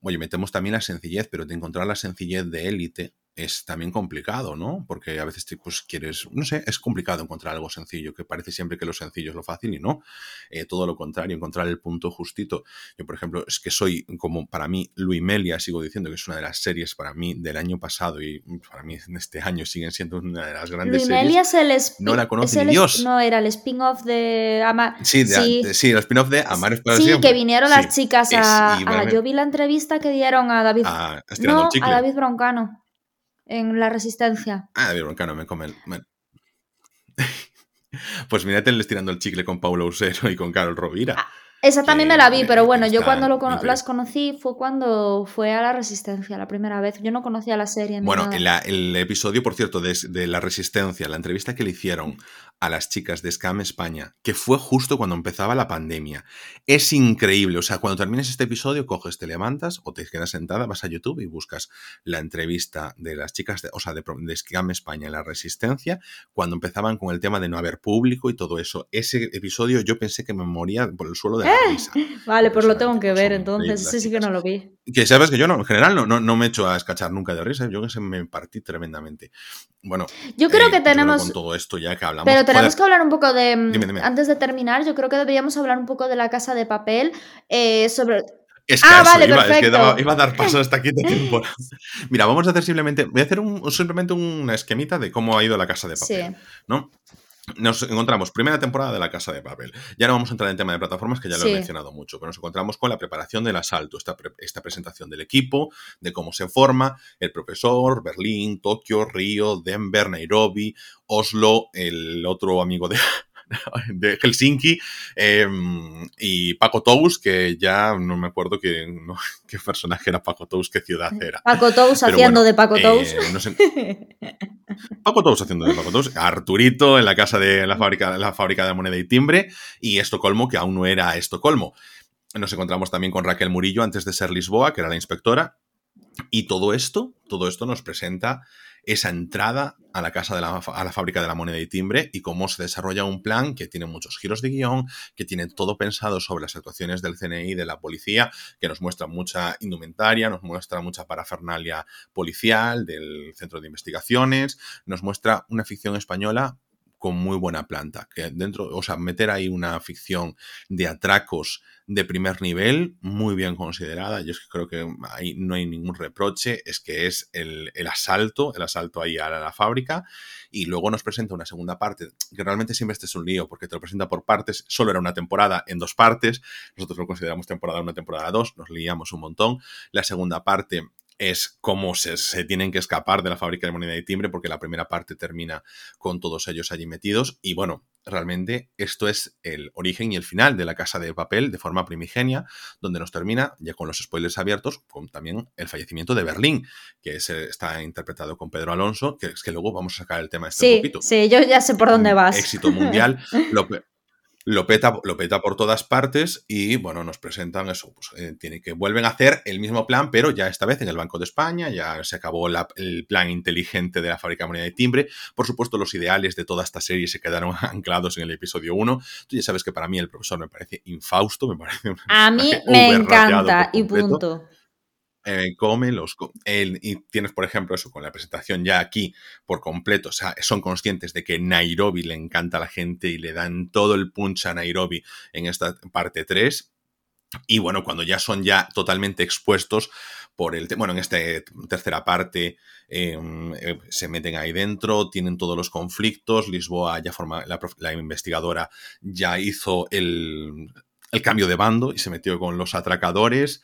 oye, metemos también la sencillez, pero de encontrar la sencillez de Elite es también complicado, ¿no? Porque a veces pues, quieres, no sé, es complicado encontrar algo sencillo, que parece siempre que lo sencillo es lo fácil y no. Eh, todo lo contrario, encontrar el punto justito. Yo, por ejemplo, es que soy como para mí, Melia, sigo diciendo que es una de las series para mí del año pasado y para mí en este año siguen siendo una de las grandes
Luimelia
series.
es el
No la conoce ni Dios.
No, era el spin-off de Amar.
Sí, sí. el spin-off de Amar es
Sí, que vinieron las chicas a, Yo vi la entrevista que dieron a David.
A,
no, a David Broncano en La Resistencia.
Ah, David Broncano me come. pues mírate el estirando el chicle con Paulo Usero y con Carol Rovira.
Ah, esa también me la vi, pero bueno, yo cuando las conocí fue cuando fue a la Resistencia, la primera vez. Yo no conocía la serie.
Bueno, el episodio, por cierto, de, de, la Resistencia, la entrevista que le hicieron a las chicas de Scam España, que fue justo cuando empezaba la pandemia. Es increíble, o sea, cuando termines este episodio, coges, te levantas o te quedas sentada, vas a YouTube y buscas la entrevista de las chicas, de, o sea, de, Scam España en la Resistencia, cuando empezaban con el tema de no haber público y todo eso. Ese episodio yo pensé que me moría por el suelo de ¡Eh!
Vale, pues lo tengo que ver entonces, ese sí que no lo vi.
Que sabes que yo no, en general no, no, me echo a escachar nunca de risa, yo que se me partí tremendamente. Bueno,
yo creo eh, que tenemos...
Con todo esto ya que hablamos
tenemos que hablar un poco de. Mm, antes de terminar, yo creo que deberíamos hablar un poco de la casa de papel. Eh, sobre.
Es ah, vale, iba, es que iba a dar paso hasta aquí de tiempo. Mira, vamos a hacer simplemente. Voy a hacer un, simplemente una esquemita de cómo ha ido la casa de papel. ¿no? Nos encontramos primera temporada de La Casa de Papel. Ya no vamos a entrar en tema de plataformas, que ya lo he mencionado mucho, pero nos encontramos con la preparación del asalto, esta, esta presentación del equipo, de cómo se forma, el profesor, Berlín, Tokio, Río, Denver, Nairobi, Oslo, el otro amigo de, de Helsinki em, y Paco Tous, que ya no me acuerdo qué, qué personaje era Paco Tous, qué ciudad era.
Paco Tous haciendo de Paco Tous.
Eh, Paco Tous haciendo de Paco Tous. Arturito en la casa de la fábrica, la fábrica de moneda y timbre y Estocolmo, que aún no era Estocolmo. Nos encontramos también con Raquel Murillo antes de ser Lisboa, que era la inspectora. Y todo esto, todo esto nos presenta esa entrada a la casa de la, a la fábrica de la moneda y timbre y cómo se desarrolla un plan que tiene muchos giros de guion, que tiene todo pensado sobre las actuaciones del CNI, de la policía, que nos muestra mucha indumentaria, nos muestra mucha parafernalia policial del centro de investigaciones, nos muestra una ficción española con muy buena planta. Que dentro, o sea, meter ahí una ficción de atracos de primer nivel, muy bien considerada. Yo es que creo que ahí no hay ningún reproche. Es que es el, asalto, el asalto ahí a la, fábrica. Y luego nos presenta una segunda parte, que realmente siempre este es un lío, porque te lo presenta por partes. Solo era una temporada en dos partes. Nosotros lo consideramos temporada 1, temporada 2. Nos liamos un montón. La segunda parte es cómo se, tienen que escapar de la fábrica de moneda y timbre, porque la primera parte termina con todos ellos allí metidos. Y bueno, realmente esto es el origen y el final de la casa de papel de forma primigenia, donde nos termina, ya con los spoilers abiertos, con también el fallecimiento de Berlín, que está interpretado con Pedro Alonso, que es que luego vamos a sacar el tema este
sí,
poquito.
Sí, yo ya sé por dónde vas.
Éxito mundial. lo, lo peta, lo peta por todas partes y bueno, nos presentan eso, pues eh, tiene que vuelven a hacer el mismo plan, pero ya esta vez en el Banco de España, ya se acabó el plan inteligente de la fábrica de moneda de timbre. Por supuesto, los ideales de toda esta serie se quedaron anclados en el episodio 1. Tú ya sabes que para mí el profesor me parece infausto, me parece...
A mí me encanta y punto.
Eh, come los... y tienes, por ejemplo, eso con la presentación ya aquí por completo. O sea, son conscientes de que Nairobi le encanta a la gente y le dan todo el punch a Nairobi en esta parte 3. Y bueno, cuando ya son ya totalmente expuestos por el... Bueno, en esta tercera parte em, eh, se meten ahí dentro, tienen todos los conflictos. Lisboa ya forma... La, investigadora ya hizo el cambio de bando y se metió con los atracadores.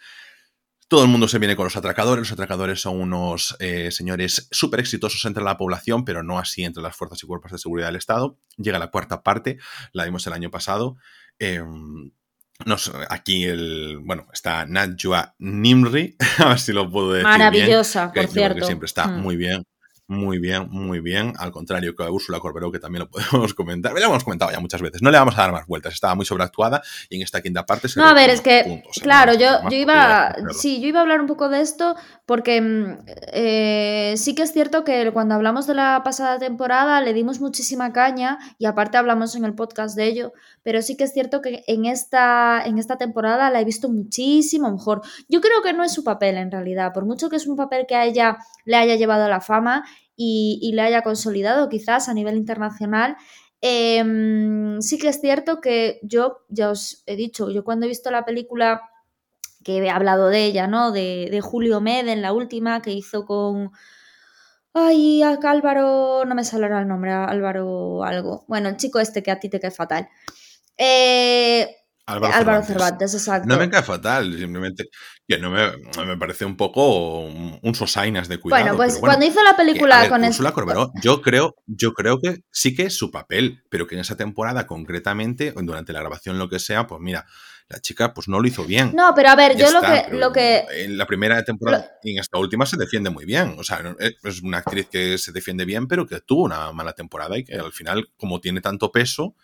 Todo el mundo se viene con los atracadores. Los atracadores son unos eh, señores súper exitosos entre la población, pero no así entre las fuerzas y cuerpos de seguridad del Estado. Llega la cuarta parte, la vimos el año pasado. Em, nos, aquí el, bueno, está Najwa Nimri, a ver si lo puedo decir.
Maravillosa,
bien,
por cierto.
Que siempre está mm. muy bien. Muy bien, muy bien. Al contrario que a Úrsula Corberó, que también lo podemos comentar. Ya lo hemos comentado ya muchas veces. No le vamos a dar más vueltas. Estaba muy sobreactuada y en esta quinta parte se
No, a ver, es que, claro, yo, yo iba. Sí, yo iba a hablar un poco de esto porque mm, eh, sí que es cierto que cuando hablamos de la pasada temporada le dimos muchísima caña y aparte hablamos en el podcast de ello. Pero sí que es cierto que en esta, en esta temporada la he visto muchísimo mejor. Yo creo que no es su papel en realidad. Por mucho que es un papel que a ella le haya llevado a la fama y, le haya consolidado quizás a nivel internacional. Em, sí que es cierto que yo, ya os he dicho, yo cuando he visto la película que he hablado de ella, ¿no? De, Julio Med en la última que hizo con... Ay, Álvaro, no me saldrá el nombre, Álvaro algo. Bueno, el chico este que a ti te cae fatal. Eh, Álvaro, Cervantes. exacto.
No me cae fatal, simplemente que no me, me parece un poco un, sosainas de cuidado.
Bueno, pues cuando hizo la película con
Úrsula Corberó, yo creo, yo creo que sí que es su papel, pero que en esa temporada concretamente, durante la grabación, lo que sea, pues mira, la chica pues no lo hizo bien.
No, pero a ver, yo lo que, lo que...
En la primera temporada y en esta última se defiende muy bien. O sea, es una actriz que se defiende bien, pero que tuvo una mala temporada y que al final, como tiene tanto peso,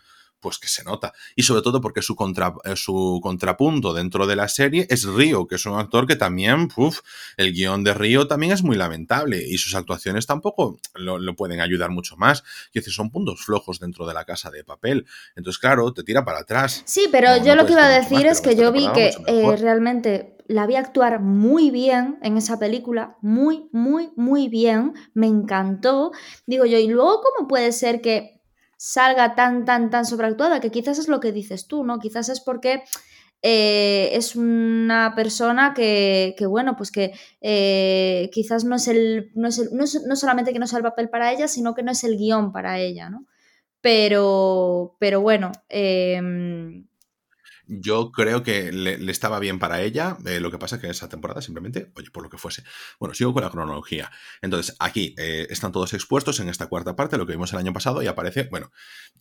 pues que se nota. Y sobre todo porque su, contra, eh, su contrapunto dentro de la serie es Río, que es un actor que también, uf, el guion de Río también es muy lamentable y sus actuaciones tampoco lo, pueden ayudar mucho más. Es decir, son puntos flojos dentro de la casa de papel. Entonces, claro, te tira para atrás.
Sí, pero yo lo que iba a decir es que yo vi que eh, realmente la vi actuar muy bien en esa película, muy, muy, muy bien, me encantó. Digo yo, ¿y luego cómo puede ser que salga tan, tan, tan sobreactuada, que quizás es lo que dices tú, ¿no? Quizás es porque eh, es una persona que, bueno, pues que eh, quizás no es, el, no, es no, solamente que no sea el papel para ella, sino que no es el guion para ella, ¿no? Pero, pero bueno, em,
yo creo que le, estaba bien para ella. Eh, lo que pasa es que esa temporada simplemente, oye, por lo que fuese. Bueno, sigo con la cronología. Entonces, aquí eh, están todos expuestos en esta cuarta parte, lo que vimos el año pasado, y aparece, bueno,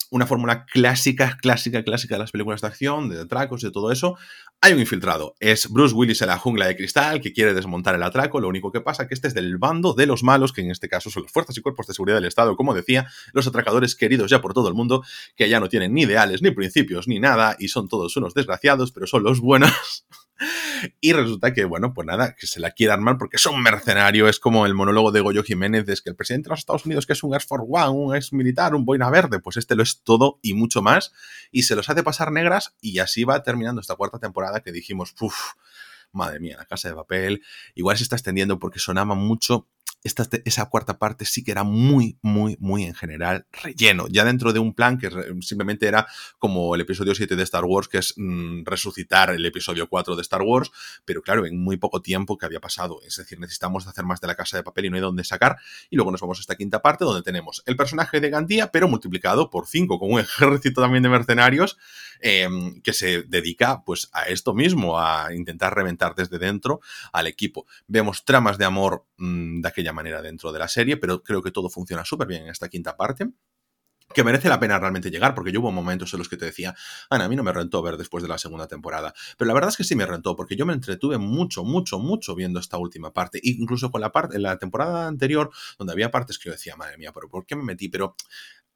una fórmula clásica, clásica, clásica de las películas de acción, de atracos, de todo eso. Hay un infiltrado. Es Bruce Willis en la jungla de cristal que quiere desmontar el atraco. Lo único que pasa es que este es del bando de los malos, que en este caso son las fuerzas y cuerpos de seguridad del Estado, como decía, los atracadores queridos ya por todo el mundo, que ya no tienen ni ideales, ni principios, ni nada, y son todos unos desgraciados, pero son los buenos. y resulta que, bueno, pues nada, que se la quiere armar porque es un mercenario. Es como el monólogo de Goyo Jiménez, es que el presidente de los Estados Unidos, que es un Air for One, un ex militar, un boina verde, pues este lo es todo y mucho más. Y se los hace pasar negras y así va terminando esta cuarta temporada que dijimos, uff, madre mía, la casa de papel. Igual se está extendiendo porque sonaba mucho esta, esa cuarta parte sí que era muy, muy, muy en general relleno, ya dentro de un plan que simplemente era como el episodio 7 de Star Wars, que es mm, resucitar el episodio 4 de Star Wars, pero claro, en muy poco tiempo que había pasado. Es decir, necesitamos hacer más de la casa de papel y no hay dónde sacar. Y luego nos vamos a esta quinta parte donde tenemos el personaje de Gandía, pero multiplicado por 5, con un ejército también de mercenarios em, que se dedica pues a esto mismo, a intentar reventar desde dentro al equipo. Vemos tramas de amor mm, de aquella manera dentro de la serie, pero creo que todo funciona súper bien en esta quinta parte que merece la pena realmente llegar, porque yo hubo momentos en los que te decía, Ana, a mí no me rentó ver después de la segunda temporada, pero la verdad es que sí me rentó, porque yo me entretuve mucho, mucho, mucho viendo esta última parte, incluso con la parte, en la temporada anterior, donde había partes que yo decía, madre mía, pero ¿por qué me metí? Pero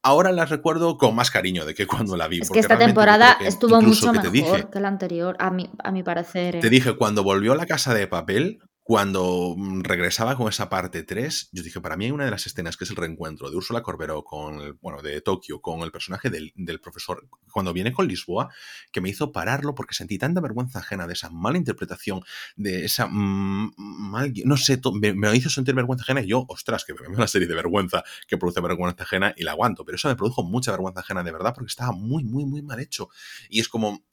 ahora las recuerdo con más cariño de que cuando la vi.
Es que esta temporada estuvo mucho mejor que la anterior, a mi, a mi parecer.
Te ¿eh? dije, cuando volvió la casa de papel, cuando mm, regresaba con esa parte 3, yo dije, para mí hay una de las escenas que es el reencuentro de Úrsula Corberó con, el, bueno, de Tokio, con el personaje del, profesor, cuando viene con Lisboa, que me hizo pararlo porque sentí tanta vergüenza ajena de esa mala interpretación, de esa mm, mal, no sé, me, hizo sentir vergüenza ajena y yo, ostras, que me veo una serie de vergüenza que produce vergüenza ajena y la aguanto, pero eso me produjo mucha vergüenza ajena de verdad porque estaba muy, muy, muy mal hecho. Y es como,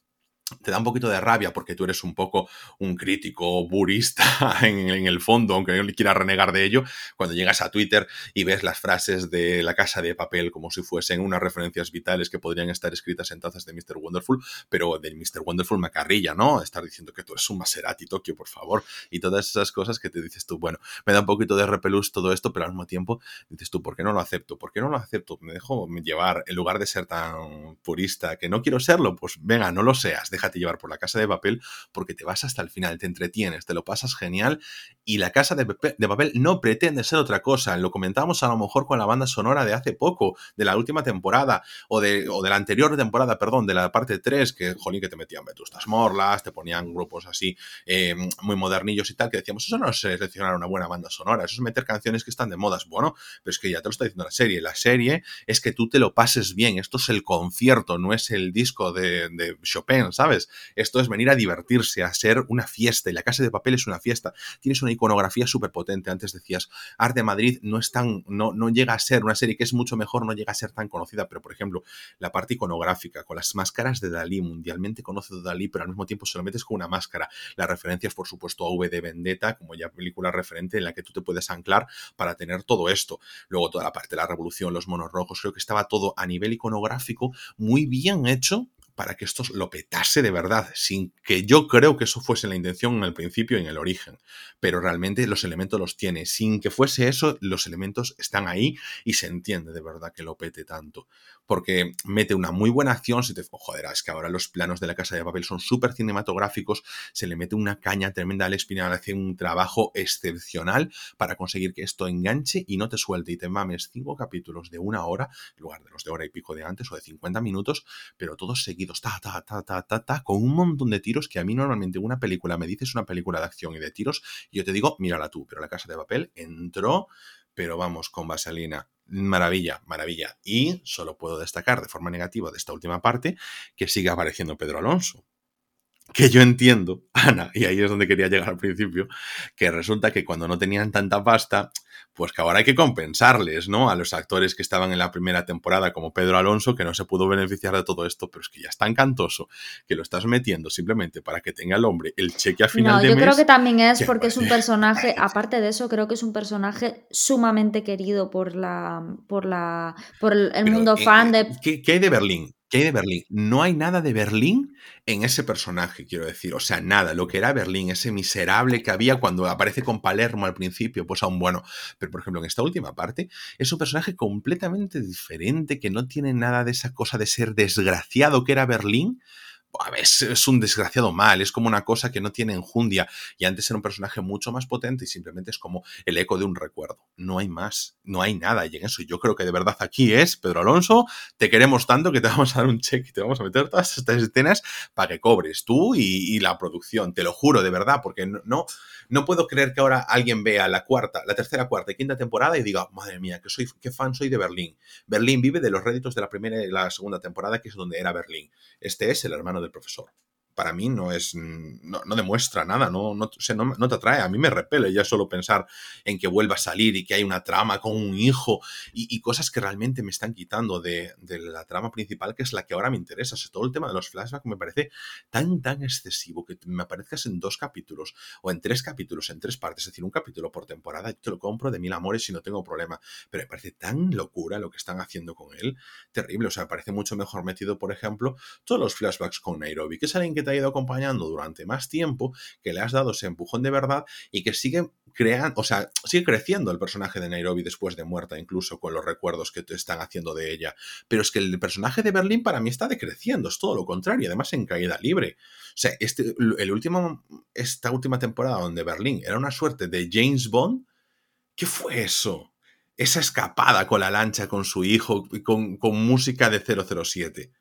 te da un poquito de rabia porque tú eres un poco un crítico burista en, el fondo, aunque no quiera renegar de ello, cuando llegas a Twitter y ves las frases de la casa de papel como si fuesen unas referencias vitales que podrían estar escritas en tazas de Mr. Wonderful, pero de Mr. Wonderful me carrilla, ¿no? Estar diciendo que tú eres un Maserati Tokio, por favor, y todas esas cosas que te dices tú, bueno, me da un poquito de repelús todo esto, pero al mismo tiempo dices tú, ¿por qué no lo acepto? ¿Por qué no lo acepto? Me dejo llevar, en lugar de ser tan purista, que no quiero serlo, pues venga, no lo seas, déjate llevar por la casa de papel porque te vas hasta el final, te entretienes, te lo pasas genial y la casa de, papel no pretende ser otra cosa. Lo comentábamos a lo mejor con la banda sonora de hace poco, de la última temporada o de, o de la anterior temporada, perdón, de la parte 3, que, jolín, que te metían Vetustas Morlas, te ponían grupos así eh, muy modernillos y tal, que decíamos, eso no es seleccionar una buena banda sonora, eso es meter canciones que están de modas. Bueno, pero es que ya te lo está diciendo la serie. La serie es que tú te lo pases bien. Esto es el concierto, no es el disco de, de Chopin, ¿sabes? Esto es venir a divertirse, a ser una fiesta. Y la casa de papel es una fiesta. Tienes una iconografía súper potente. Antes decías, Art de Madrid no es tan, no, no llega a ser una serie que es mucho mejor, no llega a ser tan conocida, pero por ejemplo, la parte iconográfica, con las máscaras de Dalí, mundialmente conocido Dalí, pero al mismo tiempo se lo metes con una máscara. Las referencias, por supuesto, a V de Vendetta, como ya película referente en la que tú te puedes anclar para tener todo esto. Luego toda la parte de la revolución, los monos rojos, creo que estaba todo a nivel iconográfico muy bien hecho para que esto lo petase de verdad, sin que yo creo que eso fuese la intención en el principio y en el origen. Pero realmente los elementos los tiene. Sin que fuese eso, los elementos están ahí y se entiende de verdad que lo pete tanto. Porque mete una muy buena acción, si te joder, es que ahora los planos de la casa de papel son súper cinematográficos, se le mete una caña tremenda al espinal, hace un trabajo excepcional para conseguir que esto enganche y no te suelte y te mames cinco capítulos de una hora, en lugar de los de hora y pico de antes o de 50 minutos, pero todos seguidos ta, ta, ta, ta, ta, ta, con un montón de tiros que a mí normalmente una película me dices una película de acción y de tiros, y yo te digo, mírala tú, pero la casa de papel entró, pero vamos, con vaselina. Maravilla, maravilla. Y solo puedo destacar de forma negativa de esta última parte que sigue apareciendo Pedro Alonso que yo entiendo, Ana, y ahí es donde quería llegar al principio, que resulta que cuando no tenían tanta pasta, pues que ahora hay que compensarles, ¿no? A los actores que estaban en la primera temporada, como Pedro Alonso, que no se pudo beneficiar de todo esto, pero es que ya es tan cantoso que lo estás metiendo simplemente para que tenga el hombre el cheque a final de mes.
No, yo creo que también es porque es un personaje, aparte de eso, creo que es un personaje sumamente querido por la, por la, por el, mundo eh, fan
eh,
de.
¿Qué hay de Berlín? ¿Qué hay de Berlín? No hay nada de Berlín en ese personaje, quiero decir. O sea, nada. Lo que era Berlín, ese miserable que había cuando aparece con Palermo al principio, pues aún bueno. Pero, por ejemplo, en esta última parte, es un personaje completamente diferente, que no tiene nada de esa cosa de ser desgraciado que era Berlín es, es, un desgraciado mal, es como una cosa que no tiene enjundia y antes era un personaje mucho más potente y simplemente es como el eco de un recuerdo. No hay más, no hay nada y en eso yo creo que de verdad aquí es, Pedro Alonso, te queremos tanto que te vamos a dar un cheque y te vamos a meter todas estas escenas para que cobres tú y, la producción, te lo juro de verdad, porque no, puedo creer que ahora alguien vea la cuarta, la tercera, cuarta y quinta temporada y diga, madre mía, que soy, qué fan soy de Berlín. Berlín vive de los réditos de la primera y la segunda temporada, que es donde era Berlín. Este es el hermano del profesor para mí no es no, demuestra nada, no, no, no, te atrae, a mí me repele ya solo pensar en que vuelva a salir y que hay una trama con un hijo y, cosas que realmente me están quitando de, la trama principal que es la que ahora me interesa, o todo el tema de los flashbacks me parece tan tan excesivo que me aparezcas en dos capítulos o en tres capítulos, en tres partes, es decir, un capítulo por temporada, yo te lo compro de mil amores y no tengo problema, pero me parece tan locura lo que están haciendo con él, terrible, o sea, me parece mucho mejor metido, por ejemplo, todos los flashbacks con Nairobi, que es alguien te ha ido acompañando durante más tiempo, que le has dado ese empujón de verdad y que sigue creando, o sea, sigue creciendo el personaje de Nairobi después de muerta, incluso con los recuerdos que te están haciendo de ella. Pero es que el personaje de Berlín para mí está decreciendo, es todo lo contrario, además en caída libre. O sea, este, el último, esta última temporada donde Berlín era una suerte de James Bond, ¿qué fue eso? Esa escapada con la lancha, con su hijo, con, con música de 007.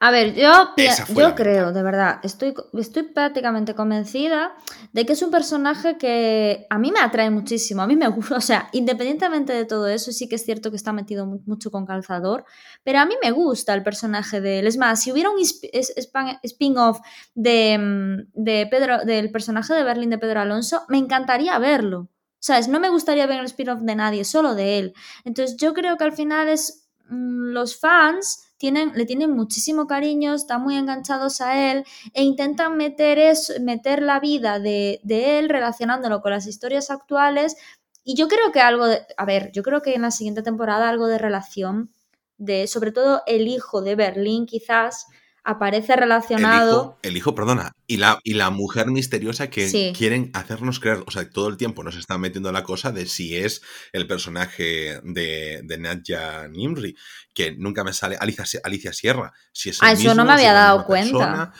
A ver, yo, yo creo, de verdad, estoy, estoy prácticamente convencida de que es un personaje que a mí me atrae muchísimo, a mí me gusta, o sea, independientemente de todo eso, sí que es cierto que está metido mucho con calzador, pero a mí me gusta el personaje de él. Es más, si hubiera un spin-off de, mm, de Pedro, del personaje de Berlín de Pedro Alonso, me encantaría verlo. ¿Sabes? No me gustaría ver el spin-off de nadie, solo de él. Entonces yo creo que al final es mm, los fans le tienen muchísimo cariño, están muy enganchados a él e intentan meter, eso, meter la vida de, de él relacionándolo con las historias actuales. Y yo creo que algo de, a ver, yo creo que en la siguiente temporada algo de relación de, sobre todo el hijo de Berlín quizás, aparece relacionado.
El hijo, perdona, y la, y la mujer misteriosa que quieren hacernos creer, o sea, todo el tiempo nos están metiendo la cosa de si es el personaje de, de Nadja Nimri, que nunca me sale Alicia, Alicia Sierra. Si es
ah, eso no me había dado cuenta.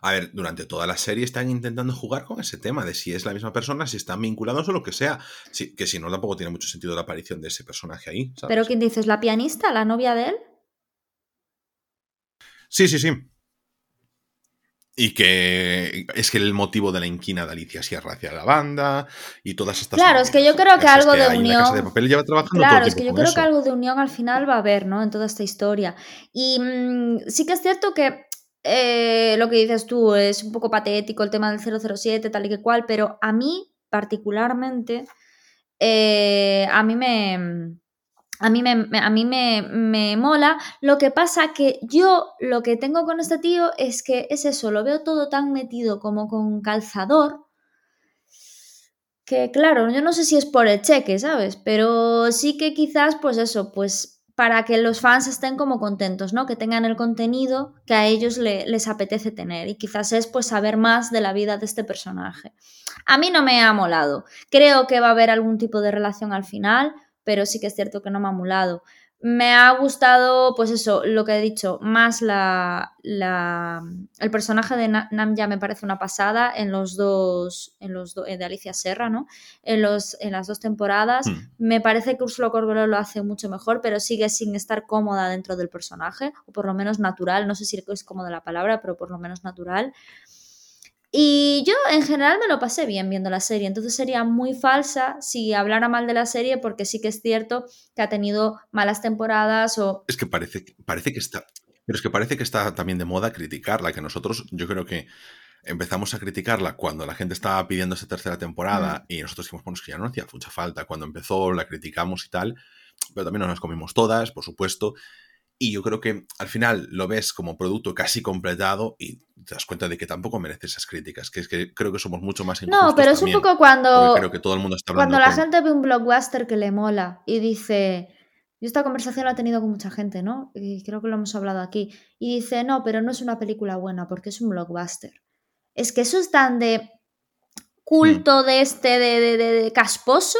A ver, durante toda la serie están intentando jugar con ese tema de si es la misma persona, si están vinculados o lo que sea. que si no, tampoco tiene mucho sentido la aparición de ese personaje ahí.
¿Pero quién dices? ¿La pianista? ¿La novia de él?
Sí, sí, sí. Y que es que el motivo de la inquina de Alicia Sierra hacia la banda y todas estas
Claro, es que yo creo que algo de unión.
claro,
es que yo creo que algo de unión al final va a haber, ¿no? En toda esta historia. Y mm, sí que es cierto que eh, lo que dices tú es un poco patético el tema del 007, tal y que cual, pero a mí, particularmente, eh, a mí me a mí, me, a mí me, mola. Lo que pasa que yo lo que tengo con este tío es que es eso, lo veo todo tan metido como con calzador. Que claro, yo no sé si es por el cheque, ¿sabes? Pero sí que quizás, pues eso, pues para que los fans estén como contentos, ¿no? Que tengan el contenido que a ellos les apetece tener. Y quizás es pues saber más de la vida de este personaje. A mí no me ha molado. Creo que va a haber algún tipo de relación al final pero sí que es cierto que no me ha mulado. Me ha gustado, pues eso, lo que he dicho, más la, el personaje de Nam ya me parece una pasada en los dos, en los de Alicia Serra, ¿no? En, los, en las dos temporadas. Hmm. Me parece que Ursula Corberó lo hace mucho mejor, pero sigue sin estar cómoda dentro del personaje, o por lo menos natural, no sé si es cómoda la palabra, pero por lo menos natural. Y yo en general me lo pasé bien viendo la serie, entonces sería muy falsa si hablara mal de la serie porque sí que es cierto que ha tenido malas temporadas o...
Es que parece, parece que está... Pero es que parece que está también de moda criticarla, que nosotros yo creo que empezamos a criticarla cuando la gente estaba pidiendo esa tercera temporada y nosotros dijimos, bueno, es que ya no hacía mucha falta. Cuando empezó la criticamos y tal, pero también nos las comimos todas, por supuesto. Y yo creo que al final lo ves como producto casi completado y te das cuenta de que tampoco merece esas críticas, que es que creo que somos mucho más
No, pero es un poco cuando
creo que todo el mundo está
cuando la gente ve un blockbuster que le mola y dice, yo esta conversación la he tenido con mucha gente, ¿no? Y creo que lo hemos hablado aquí y dice, "No, pero no es una película buena porque es un blockbuster." Es que eso es tan de culto de este de, de casposo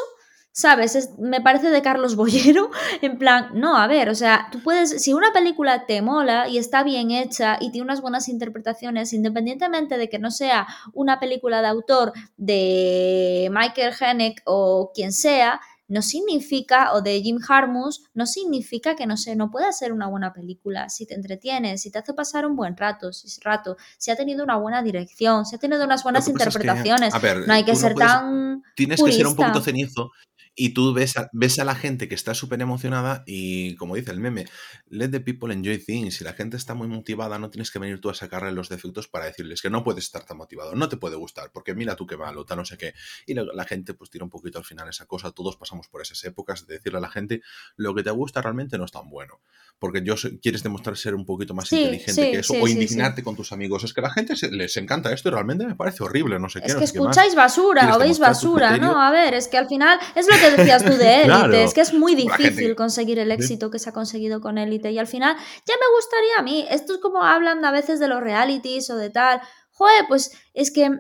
¿sabes? me parece de Carlos Boyero, en plan, no, a ver, o sea, tú puedes, si una película te mola y está bien hecha y tiene unas buenas interpretaciones, independientemente de que no sea una película de autor de Michael Haneke o quien sea, no significa, o de Jim Harmus, no significa que no sé, no pueda ser una buena película. Si te entretiene, si te hace pasar un buen rato, si, rato, si ha tenido una buena dirección, si ha tenido unas buenas interpretaciones. no hay que ser tan.
Tienes que ser un poquito cenizo y tú ves a, ves a la gente que está súper emocionada y, como dice el meme, let the people enjoy things. Si la gente está muy motivada, no tienes que venir tú a sacarle los defectos para decirles que no puedes estar tan motivado, no te puede gustar, porque mira tú qué malo, tal no sé qué. Y la, gente pues tira un poquito al final esa cosa. Todos pasamos por esas épocas de decirle a la gente lo que te gusta realmente no es tan bueno. Porque yo quieres demostrar ser un poquito más inteligente que eso o indignarte con tus amigos. Es que a la gente les encanta esto y realmente me parece horrible, no sé qué.
Es que escucháis basura o veis basura, ¿no? A ver, es que al final es lo que decías tú de élite, es que es muy difícil conseguir el éxito que se ha conseguido con élite y al final ya me gustaría a mí, esto es como hablan a veces de los realities o de tal, joder, pues es que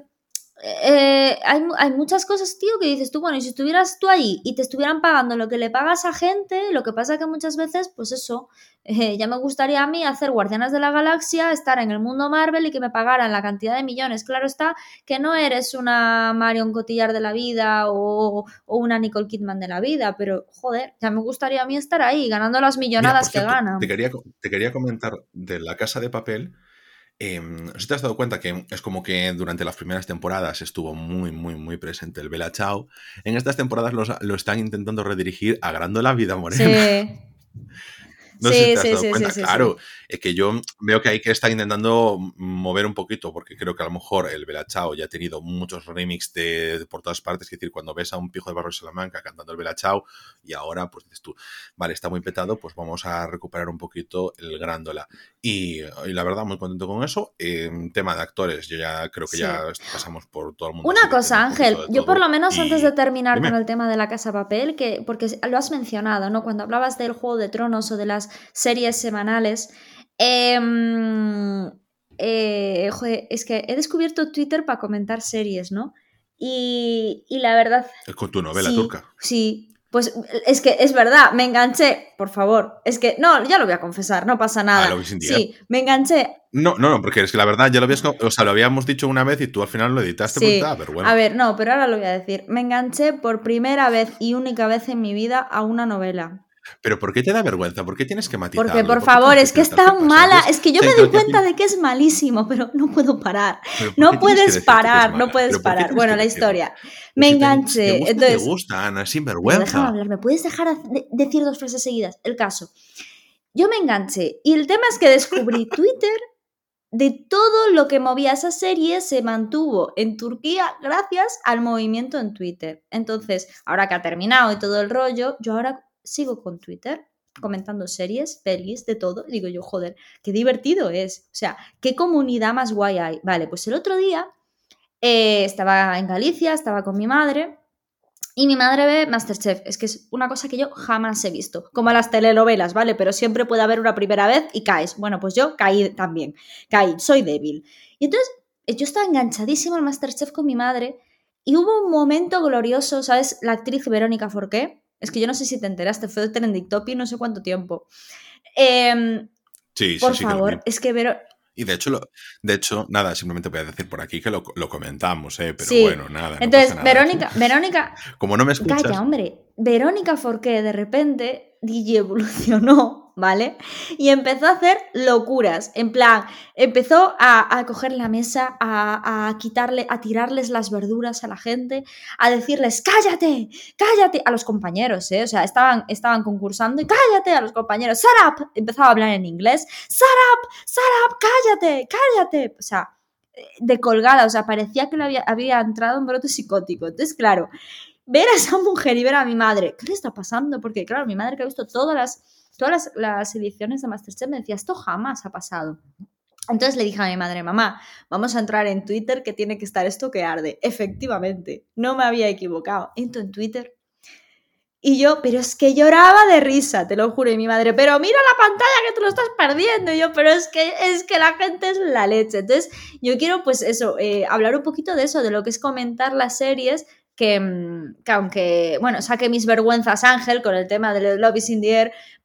eh, hay, hay, muchas cosas, tío, que dices tú, bueno, y si estuvieras tú ahí y te estuvieran pagando lo que le pagas a gente, lo que pasa que muchas veces, pues eso, eh, ya me gustaría a mí hacer Guardianas de la Galaxia, estar en el mundo Marvel y que me pagaran la cantidad de millones. Claro está que no eres una Marion Cotillard de la vida o, una Nicole Kidman de la vida, pero joder, ya me gustaría a mí estar ahí, ganando las millonadas que ganan.
Te quería, te quería comentar de la casa de papel eh, si te has dado cuenta que es como que durante las primeras temporadas estuvo muy, muy, muy presente el Bella Chao. En estas temporadas lo están intentando redirigir a la Vida Morena. Sí. No sé si te has dado cuenta. claro, es que yo veo que hay que estar intentando mover un poquito, porque creo que a lo mejor el Bella Chao ya ha tenido muchos remix de, por todas partes. Es decir, cuando ves a un pijo de Barrio Salamanca cantando el Bella Chao y ahora pues dices tú, vale, está muy petado, pues vamos a recuperar un poquito el Grándola. Y, la verdad, muy contento con eso. En tema de actores, yo ya creo que ya pasamos por todo el mundo.
Una cosa, Ángel, yo por lo menos antes de terminar con el tema de la Casa Papel, que porque lo has mencionado, ¿no? Cuando hablabas del Juego de Tronos o de las series semanales. Em, eh, es que he descubierto Twitter para comentar series, ¿no? Y, la verdad...
Es con tu novela turca.
Sí, Pues es que es verdad, me enganché, por favor. Es que, no, ya lo voy a confesar, no pasa nada.
Ah, lo
sí, me enganché.
No, no, no, porque es que la verdad ya lo habías, o sea, lo habíamos dicho una vez y tú al final lo editaste,
Sí.
ah, pero bueno.
A ver, no, pero ahora lo voy a decir. Me enganché por primera vez y única vez en mi vida a una novela.
Pero ¿por qué te da vergüenza? ¿Por qué tienes que matizarlo?
Porque, por favor, es que es tan mala. Es que yo me doy cuenta de que es malísimo, pero no puedo parar.
pero ¿por
No puedes parar, no puedes
¿Pero por qué
parar. Bueno, la historia. Me enganché.
te
Entonces,
te gusta, Ana, sin vergüenza.
déjame hablar, ¿me puedes dejar de- decir dos frases seguidas? El caso. Yo me enganché y el tema es que descubrí Twitter de todo lo que movía esa serie se mantuvo en Turquía gracias al movimiento en Twitter. Entonces, ahora que ha terminado y todo el rollo, yo ahora sigo con Twitter comentando series, pelis, de todo. Y digo yo, joder, qué divertido es. O sea, qué comunidad más guay hay. Vale, pues el otro día eh, estaba en Galicia, estaba con mi madre y mi madre ve Masterchef. Es que es una cosa que yo jamás he visto. Como las telenovelas, ¿vale? Pero siempre puede haber una primera vez y caes. Bueno, pues yo caí también. Caí, soy débil. Y entonces eh, yo estaba enganchadísima al Masterchef con mi madre y hubo un momento glorioso, ¿sabes? La actriz Verónica Forqué. Es que yo no sé si te enteraste, fue de Trending Topic no sé cuánto tiempo. Em,
Sí, sí,
por
sí que
favor, es que Vero...
Y de hecho, lo- de hecho, nada, simplemente voy a decir por aquí que lo, lo comentamos, ¿eh? Pero bueno, nada. no
Entonces,
pasa nada.
Verónica, Verónica,
Como no me escuchas,
Calla, hombre. Verónica Forqué de repente DJ evolucionó, ¿vale? Y empezó a hacer locuras. En plan, empezó a, coger la mesa, a, quitarle, a tirarles las verduras a la gente, a decirles, cállate, cállate, a los compañeros, ¿eh? O sea, estaban, estaban concursando y cállate a los compañeros, shut up. Empezaba a hablar en inglés, shut up, shut up, cállate, cállate. O sea, de colgada, o sea, parecía que había, había entrado un brote psicótico. Entonces, claro, ver a esa mujer y ver a mi madre, ¿qué le está pasando? Porque, claro, mi madre que ha visto todas las, todas las, ediciones de Masterchef me decía, esto jamás ha pasado. Entonces le dije a mi madre, mamá, vamos a entrar en Twitter que tiene que estar esto que arde. Efectivamente, no me había equivocado. Entro en Twitter y yo, pero es que lloraba de risa, te lo juro, y mi madre, pero mira la pantalla que te lo estás perdiendo. Y yo, pero es que, es que la gente es la leche. Entonces, yo quiero, pues eso, eh, hablar un poquito de eso, de lo que es comentar las series, que, mm, que aunque, bueno, saque mis vergüenzas Ángel con el tema de Love is in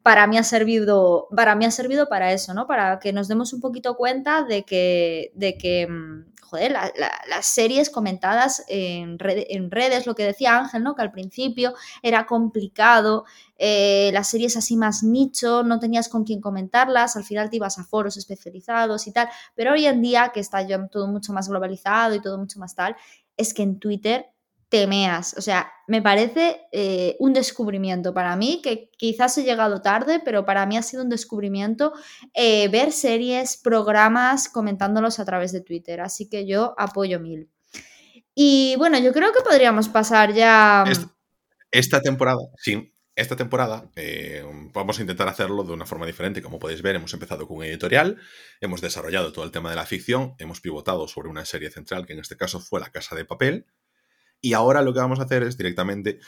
para mí ha servido, para mí ha servido para eso, ¿no? Para que nos demos un poquito cuenta de que, de que mm, joder, la- la- las series comentadas en redes, lo que decía Ángel, ¿no? Que al principio era complicado, eh, las series así más nicho, no tenías con quién comentarlas, al final te ibas a foros especializados y tal, pero hoy en día que está ya todo mucho más globalizado y todo mucho más tal, es que en Twitter temeas, o sea, me parece eh, un descubrimiento para mí, que quizás he llegado tarde, pero para mí ha sido un descubrimiento eh, ver series, programas, comentándolos a través de Twitter, así que yo apoyo mil. Y bueno, yo creo que podríamos pasar ya...
Es- esta temporada, sí, esta temporada eh, vamos a intentar hacerlo de una forma diferente. Como podéis ver, hemos empezado con un editorial, hemos desarrollado todo el tema de la ficción, hemos pivotado sobre una serie central, que en este caso fue La Casa de Papel, y ahora lo que vamos a hacer es directamente,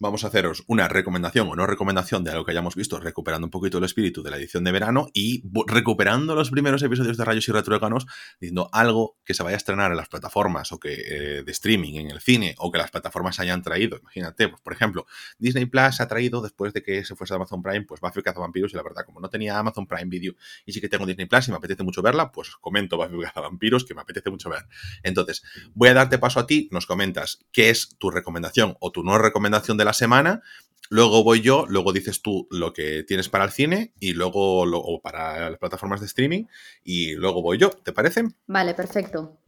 vamos a haceros una recomendación o no recomendación de algo que hayamos visto, recuperando un poquito el espíritu de la edición de verano y recuperando los primeros episodios de Rayos y Retruéganos, diciendo algo que se vaya a estrenar en las plataformas o que eh, de streaming, en el cine, o que las plataformas hayan traído. Imagínate, pues, por ejemplo, Disney Plus ha traído, después de que se fuese a Amazon Prime, pues Buffy Cazavampiros, y la verdad, como no tenía Amazon Prime Video y sí que tengo Disney Plus y me apetece mucho verla, pues comento Buffy Cazavampiros, que me apetece mucho ver. Entonces, voy a darte paso a ti, nos comentas qué es tu recomendación o tu no recomendación de la semana, luego voy yo, luego dices tú lo que tienes para el cine y luego lo- o para las plataformas de streaming y luego voy yo, ¿te parece?
Vale, perfecto.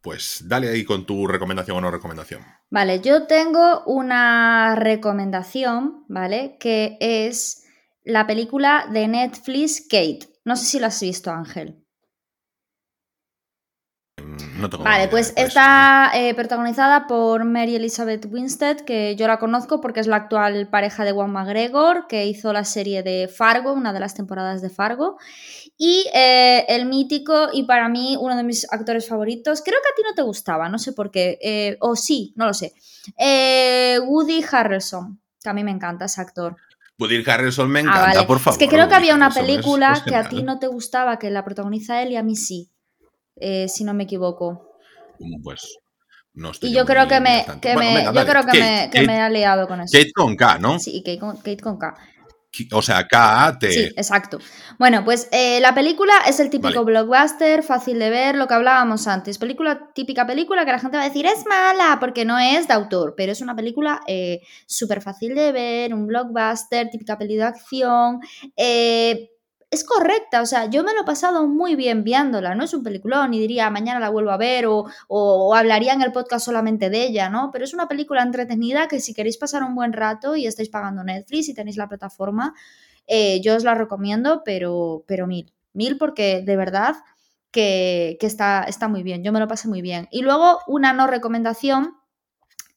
Pues dale ahí con tu recomendación o no recomendación.
Vale, yo tengo una recomendación, ¿vale? Que es la película de Netflix Kate. No sé si la has visto, Ángel.
No tengo
Vale, pues
eso.
está eh, protagonizada por Mary Elizabeth Winstead, que yo la conozco porque es la actual pareja de Juan McGregor, que hizo la serie de Fargo, una de las temporadas de Fargo. Y eh, el mítico, y para mí uno de mis actores favoritos, creo que a ti no te gustaba, no sé por qué, eh, o sí, no lo sé. Woody Harrelson, que a mí me encanta ese actor.
Woody Harrelson me
Ah,
encanta,
vale.
por favor.
Es que creo que había una película
es
que a ti no te gustaba, que la protagoniza él y a mí sí, eh, si no me equivoco.
Pues, No estoy
Y yo creo que me, que
Bueno,
me-
venga,
yo creo que, me, que
Kate-
me he liado con eso.
Kate con K, ¿no?
Sí, Kate con, Kate con K.
O sea, K-A-T.
Sí, exacto. Bueno, pues eh, la película es el típico blockbuster, fácil de ver, lo que hablábamos antes. Película, típica película que la gente va a decir es mala porque no es de autor, pero es una película eh, súper fácil de ver, un blockbuster, típica peli de acción. eh, es correcta, o sea, yo me lo he pasado muy bien viéndola, no es un peliculón y diría mañana la vuelvo a ver o, o- hablaría en el podcast solamente de ella, ¿no? Pero es una película entretenida que si queréis pasar un buen rato y estáis pagando Netflix y tenéis la plataforma, eh, yo os la recomiendo, pero, pero mil. Mil porque de verdad que, que está, está muy bien. Yo me lo pasé muy bien. Y luego una no recomendación,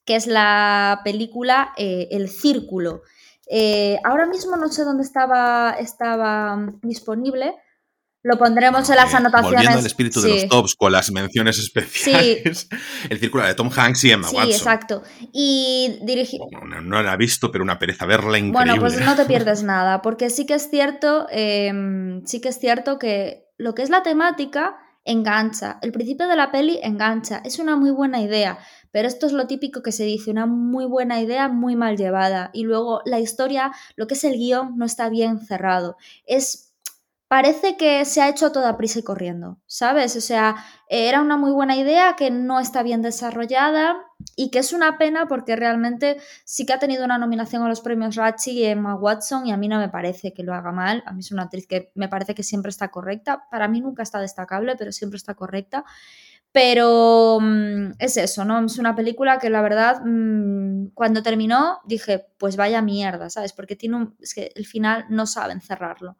que es la película eh, El Círculo. Eh, ahora mismo no sé dónde estaba, estaba mm, disponible. Lo pondremos en las
Eh,
anotaciones.
Volviendo al espíritu de
Sí.
los tops con las menciones especiales. El círculo de Tom Hanks y Emma
Sí,
Watson.
exacto. Y dirigi-
No, no la he visto, pero una pereza verla increíble.
Bueno, pues no te pierdes nada, porque sí que es cierto, em, sí que es cierto que lo que es la temática engancha. El principio de la peli engancha. Es una muy buena idea, pero esto es lo típico que se dice, una muy buena idea muy mal llevada. Y luego la historia, lo que es el guion, no está bien cerrado. Es parece que se ha hecho a toda prisa y corriendo, ¿sabes? O sea, era una muy buena idea que no está bien desarrollada y que es una pena porque realmente sí que ha tenido una nominación a los premios Ratchi y Emma Watson y a mí no me parece que lo haga mal. A mí es una actriz que me parece que siempre está correcta. Para mí nunca está destacable, pero siempre está correcta. Pero mm, es eso, ¿no? Es una película que la verdad, mm, cuando terminó, dije, pues vaya mierda, ¿sabes? Porque tiene un, es que el final no saben cerrarlo.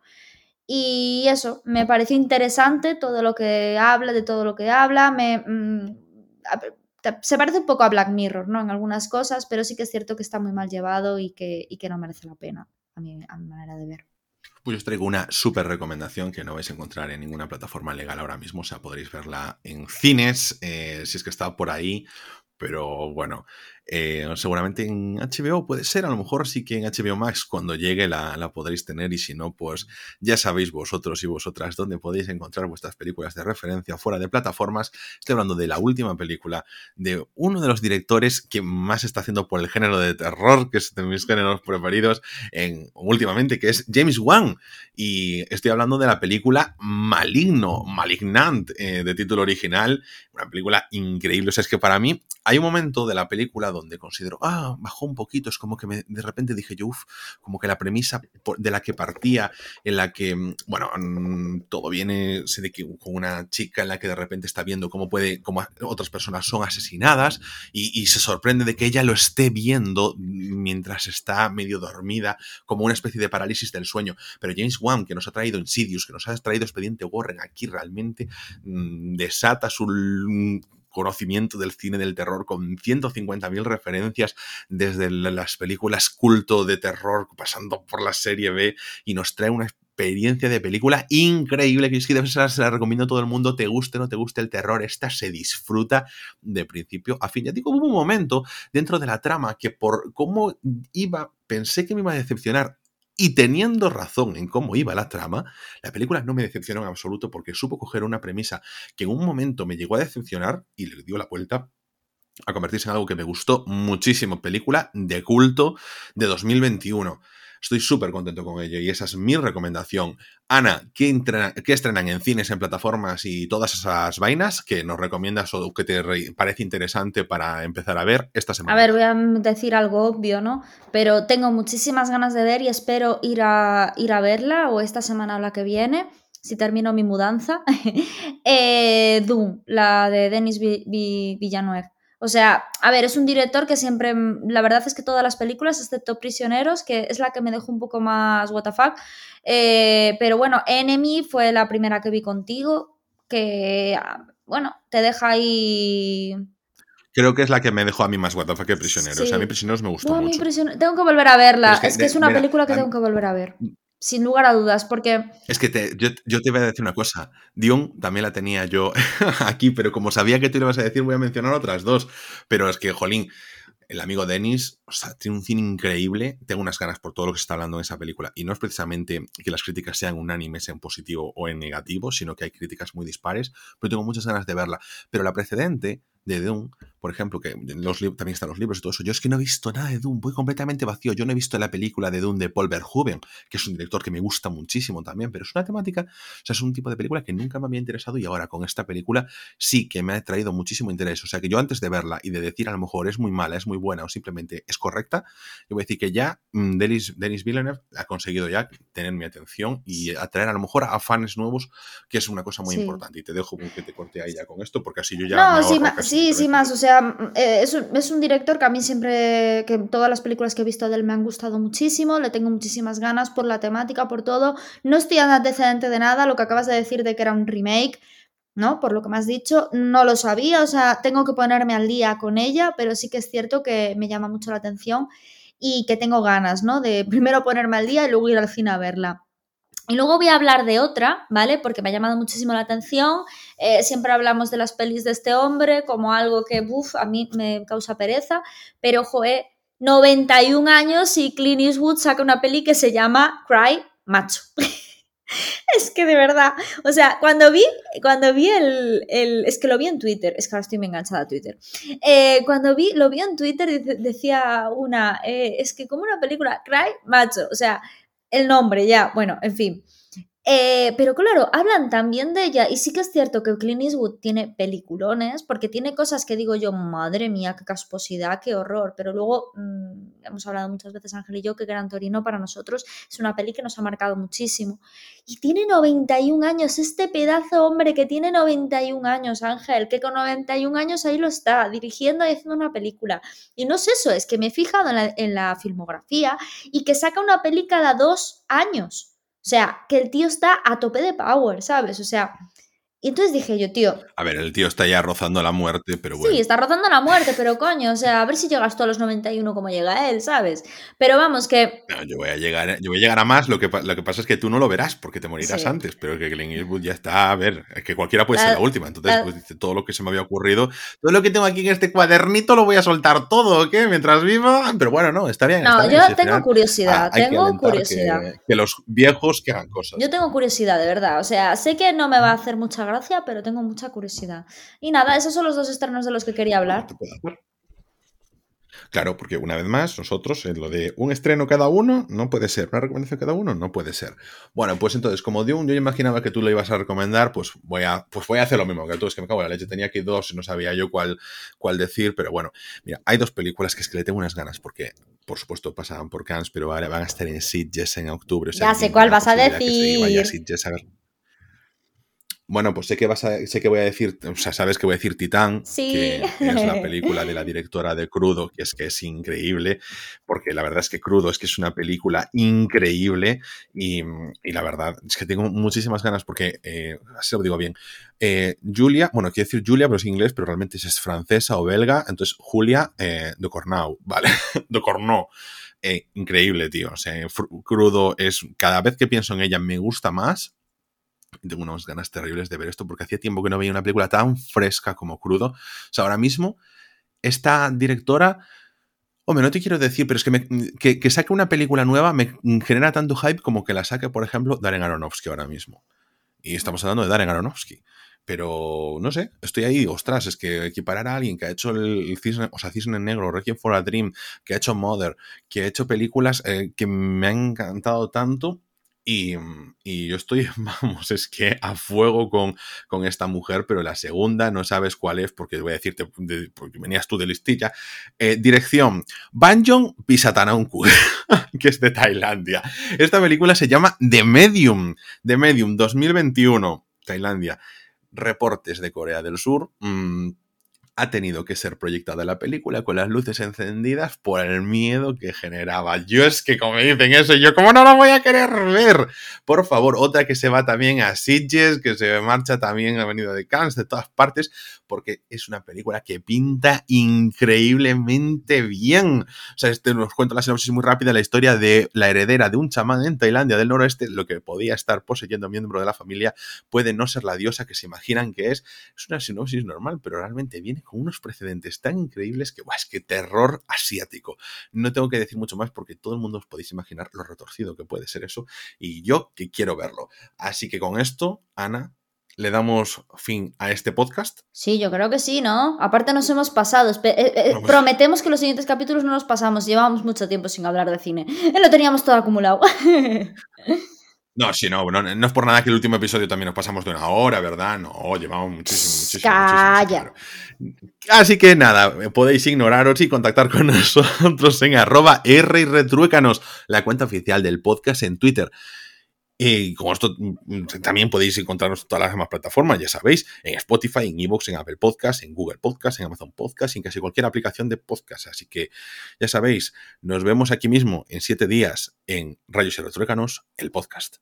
Y eso, me pareció interesante todo lo que habla, de todo lo que habla. Me, mm, te- se parece un poco a Black Mirror, ¿no? En algunas cosas, pero sí que es cierto que está muy mal llevado y que, y que no merece la pena, a mi, a mi manera de ver.
Pues os traigo una súper recomendación que no vais a encontrar en ninguna plataforma legal ahora mismo. O sea, podréis verla en cines, eh, si es que está por ahí. Pero bueno, eh, seguramente en HBO puede ser, a lo mejor sí que en HBO Max cuando llegue la, la podréis tener y si no, pues ya sabéis vosotros y vosotras dónde podéis encontrar vuestras películas de referencia fuera de plataformas. Estoy hablando de la última película de uno de los directores que más está haciendo por el género de terror, que es de mis géneros preferidos en, últimamente, que es James Wan. Y estoy hablando de la película Maligno, Malignant, eh, de título original. Una película increíble. O sea, es que para mí hay un momento de la película donde considero, ah, bajó un poquito. Es como que me, de repente dije yo, uff, como que la premisa de la que partía, en la que, mm, bueno, mm, todo viene se de que, con una chica en la que de repente está viendo cómo puede, cómo otras personas son asesinadas y, y se sorprende de que ella lo esté viendo mientras está medio dormida, como una especie de parálisis del sueño. Pero James Wan, que nos ha traído Insidious, que nos ha traído Expediente Warren, aquí realmente mm, desata su conocimiento del cine del terror con 150.000 referencias desde las películas culto de terror pasando por la serie B y nos trae una experiencia de película increíble que es que de se la recomiendo a todo el mundo, te guste o no te guste el terror, esta se disfruta de principio a fin. Ya digo, hubo un momento dentro de la trama que por cómo iba, pensé que me iba a decepcionar y teniendo razón en cómo iba la trama, la película no me decepcionó en absoluto porque supo coger una premisa que en un momento me llegó a decepcionar y le dio la vuelta a convertirse en algo que me gustó muchísimo. Película de culto de 2021. Estoy súper contento con ello y esa es mi recomendación. Ana, ¿qué, entrena- qué estrenan en cines, en plataformas y todas esas vainas que nos recomiendas o que te re- parece interesante para empezar a ver esta semana?
A ver, voy a decir algo obvio, ¿no? Pero tengo muchísimas ganas de ver y espero ir a, ir a verla o esta semana o la que viene, si termino mi mudanza. eh, Doom, la de Denis Vi- Vi- Villeneuve. O sea, a ver, es un director que siempre, la verdad es que todas las películas, excepto Prisioneros, que es la que me dejó un poco más what the fuck, eh, pero bueno, Enemy fue la primera que vi contigo, que, ah, bueno, te deja ahí
Creo que es la que me dejó a mí más WTF que Prisioneros.
Sí.
A mí Prisioneros me gustó mucho.
Tengo que volver a verla.
Pero
Es que, es,
de-
una
mira,
película que tengo que volver a ver. Sin lugar a dudas, porque
Es que te- yo, yo te voy a decir una cosa. Dion también la tenía yo aquí, pero como sabía que tú le vas a decir, voy a mencionar otras dos. Pero es que, jolín, el amigo Dennis, o sea, tiene un cine increíble. Tengo unas ganas por todo lo que se está hablando en esa película. Y no es precisamente que las críticas sean unánimes en positivo o en negativo, sino que hay críticas muy dispares. Pero tengo muchas ganas de verla. Pero la precedente de Dune por ejemplo, que los también están los libros y todo eso. Yo es que no he visto nada de Dune, voy completamente vacío. Yo no he visto la película de Dune de Paul Verhoeven, que es un director que me gusta muchísimo también, pero es una temática, o sea, es un tipo de película que nunca me había interesado y ahora con esta película sí que me ha traído muchísimo interés. O sea, que yo antes de verla y de decir a lo mejor es muy mala, es muy buena o simplemente es correcta, yo voy a decir que ya mm, Denis, Denis Villeneuve ha conseguido ya tener mi atención y atraer a lo mejor a fans nuevos, que es una cosa muy importante. Y te dejo que te corte ahí ya con esto, porque así yo ya...
No, sí, sí, sí, más. O sea, eh, es, un, es, un, director que a mí siempre, que todas las películas que he visto de él me han gustado muchísimo, le tengo muchísimas ganas por la temática, por todo. No estoy antecedente de nada, lo que acabas de decir de que era un remake. ¿no? Por lo que me has dicho, no lo sabía, o sea, tengo que ponerme al día con ella, pero sí que es cierto que me llama mucho la atención y que tengo ganas, ¿no? De primero ponerme al día y luego ir al cine a verla. Y luego voy a hablar de otra, ¿vale? Porque me ha llamado muchísimo la atención. Eh, siempre hablamos de las pelis de este hombre como algo que, uff, a mí me causa pereza. Pero, joder, 91 años y Clint Eastwood saca una peli que se llama Cry Macho. es que de verdad, o sea, cuando vi, cuando vi el, es que lo vi en Twitter, es que ahora estoy muy enganchada a Twitter. Eh, cuando vi, lo vi en Twitter, decía una, eh, es que como una película, Cry Macho, o sea, el nombre ya, bueno, en fin. Eh, pero claro, hablan también de ella y sí que es cierto que Clint Eastwood tiene peliculones porque tiene cosas que digo yo, madre mía, qué casposidad, qué horror, pero luego mm, hemos hablado muchas veces Ángel y yo que Gran Torino para nosotros es una peli que nos ha marcado muchísimo. Y tiene 91 años, este pedazo hombre que tiene 91 años, Ángel, que con 91 años ahí lo está, dirigiendo y haciendo una película. Y no es eso, es que me he fijado en la, en la filmografía y que saca una peli cada dos años. O sea, que el tío está a tope de power, ¿sabes? O sea, y entonces dije yo, tío.
A ver, el tío está ya rozando la muerte, pero bueno.
Sí, está rozando la muerte, pero coño, o sea, a ver si llegas tú a los 91 como llega él, ¿sabes? Pero vamos, que.
No, yo voy a llegar, yo voy a, llegar a más, lo que, lo que pasa es que tú no lo verás porque te morirás antes, pero que Glenn Eastwood ya está, a ver, es que cualquiera puede ser la última. Entonces, pues dice todo lo que se me había ocurrido, todo lo que tengo aquí en este cuadernito lo voy a soltar todo, ¿ok? Mientras viva. Pero bueno, no, está bien.
No, yo tengo curiosidad, tengo curiosidad.
Que, que, los viejos que hagan cosas.
Yo tengo curiosidad, de verdad. O sea, sé que no me va a hacer mucha gracia, pero tengo mucha curiosidad. Y nada, esos son los dos estrenos de los que quería hablar.
Claro, porque una vez más, nosotros, en lo de un estreno cada uno, no puede ser. Una recomendación cada uno, no puede ser. Bueno, pues entonces, como Dune, yo imaginaba que tú lo ibas a recomendar, pues voy a, pues voy a hacer lo mismo que tú. Es que me cago en la leche. Tenía aquí dos y no sabía yo cuál, cuál decir, pero bueno, mira, hay dos películas que es que le tengo unas ganas, porque, por supuesto, pasaban por Cannes, pero ahora van a estar en Sitges en octubre.
ya sé cuál vas a decir.
a ver bueno, pues sé que vas a, sé que voy a decir, o sea, sabes que voy a decir Titán, que es la película de la directora de Crudo, que es que es increíble, porque la verdad es que Crudo es que es una película increíble y, la verdad es que tengo muchísimas ganas porque, eh, así lo digo bien, eh, Julia, bueno, quiero decir Julia, pero es inglés, pero realmente es francesa o belga, entonces Julia eh, de Cornau, ¿vale? de Cornau. Eh, increíble, tío. O sea, Crudo es. Cada vez que pienso en ella me gusta más tengo unas ganas terribles de ver esto porque hacía tiempo que no veía una película tan fresca como crudo. O sea, ahora mismo, esta directora, hombre, no te quiero decir, pero es que, me, que, saque una película nueva me genera tanto hype como que la saque, por ejemplo, Darren Aronofsky ahora mismo. Y estamos hablando de Darren Aronofsky. Pero no sé, estoy ahí, ostras, es que equiparar a alguien que ha hecho el, cisne, o sea, Cisne Negro, Requiem for a Dream, que ha hecho Mother, que ha hecho películas eh, que me han encantado tanto, y, yo estoy, vamos, es que a fuego con, con, esta mujer, pero la segunda no sabes cuál es, porque voy a decirte, porque venías tú de listilla. Eh, dirección, Banjong Pisatanaunku, que es de Tailandia. Esta película se llama The Medium, The Medium 2021, Tailandia. Reportes de Corea del Sur. Mmm, ha tenido que ser proyectada la película con las luces encendidas por el miedo que generaba. Yo es que como dicen eso, yo como no la voy a querer ver. Por favor, otra que se va también a Sitges, que se marcha también ha venido de Cannes, de todas partes, porque es una película que pinta increíblemente bien. O sea, este nos cuenta la sinopsis muy rápida, la historia de la heredera de un chamán en Tailandia del noroeste, lo que podía estar poseyendo a miembro de la familia, puede no ser la diosa que se imaginan que es. Es una sinopsis normal, pero realmente viene con unos precedentes tan increíbles que, guau, es que terror asiático. No tengo que decir mucho más porque todo el mundo os podéis imaginar lo retorcido que puede ser eso y yo que quiero verlo. Así que con esto, Ana, le damos fin a este podcast.
Sí, yo creo que sí, ¿no? Aparte nos hemos pasado. Eh, eh, pues prometemos que los siguientes capítulos no los pasamos. Llevábamos mucho tiempo sin hablar de cine. Lo teníamos todo acumulado.
No, sí, no, no, no es por nada que el último episodio también nos pasamos de una hora, ¿verdad? No, llevamos muchísimo, muchísimo. Calla. Así que nada, podéis ignoraros y contactar con nosotros en arroba R y retruécanos, la cuenta oficial del podcast en Twitter. Y con esto mm, también podéis encontrarnos en todas las demás plataformas, ya sabéis, en Spotify, en Evox, en Apple Podcast, en Google Podcast, en Amazon Podcast, en casi cualquier aplicación de podcast. Así que ya sabéis, nos vemos aquí mismo en siete días en Rayos y el podcast.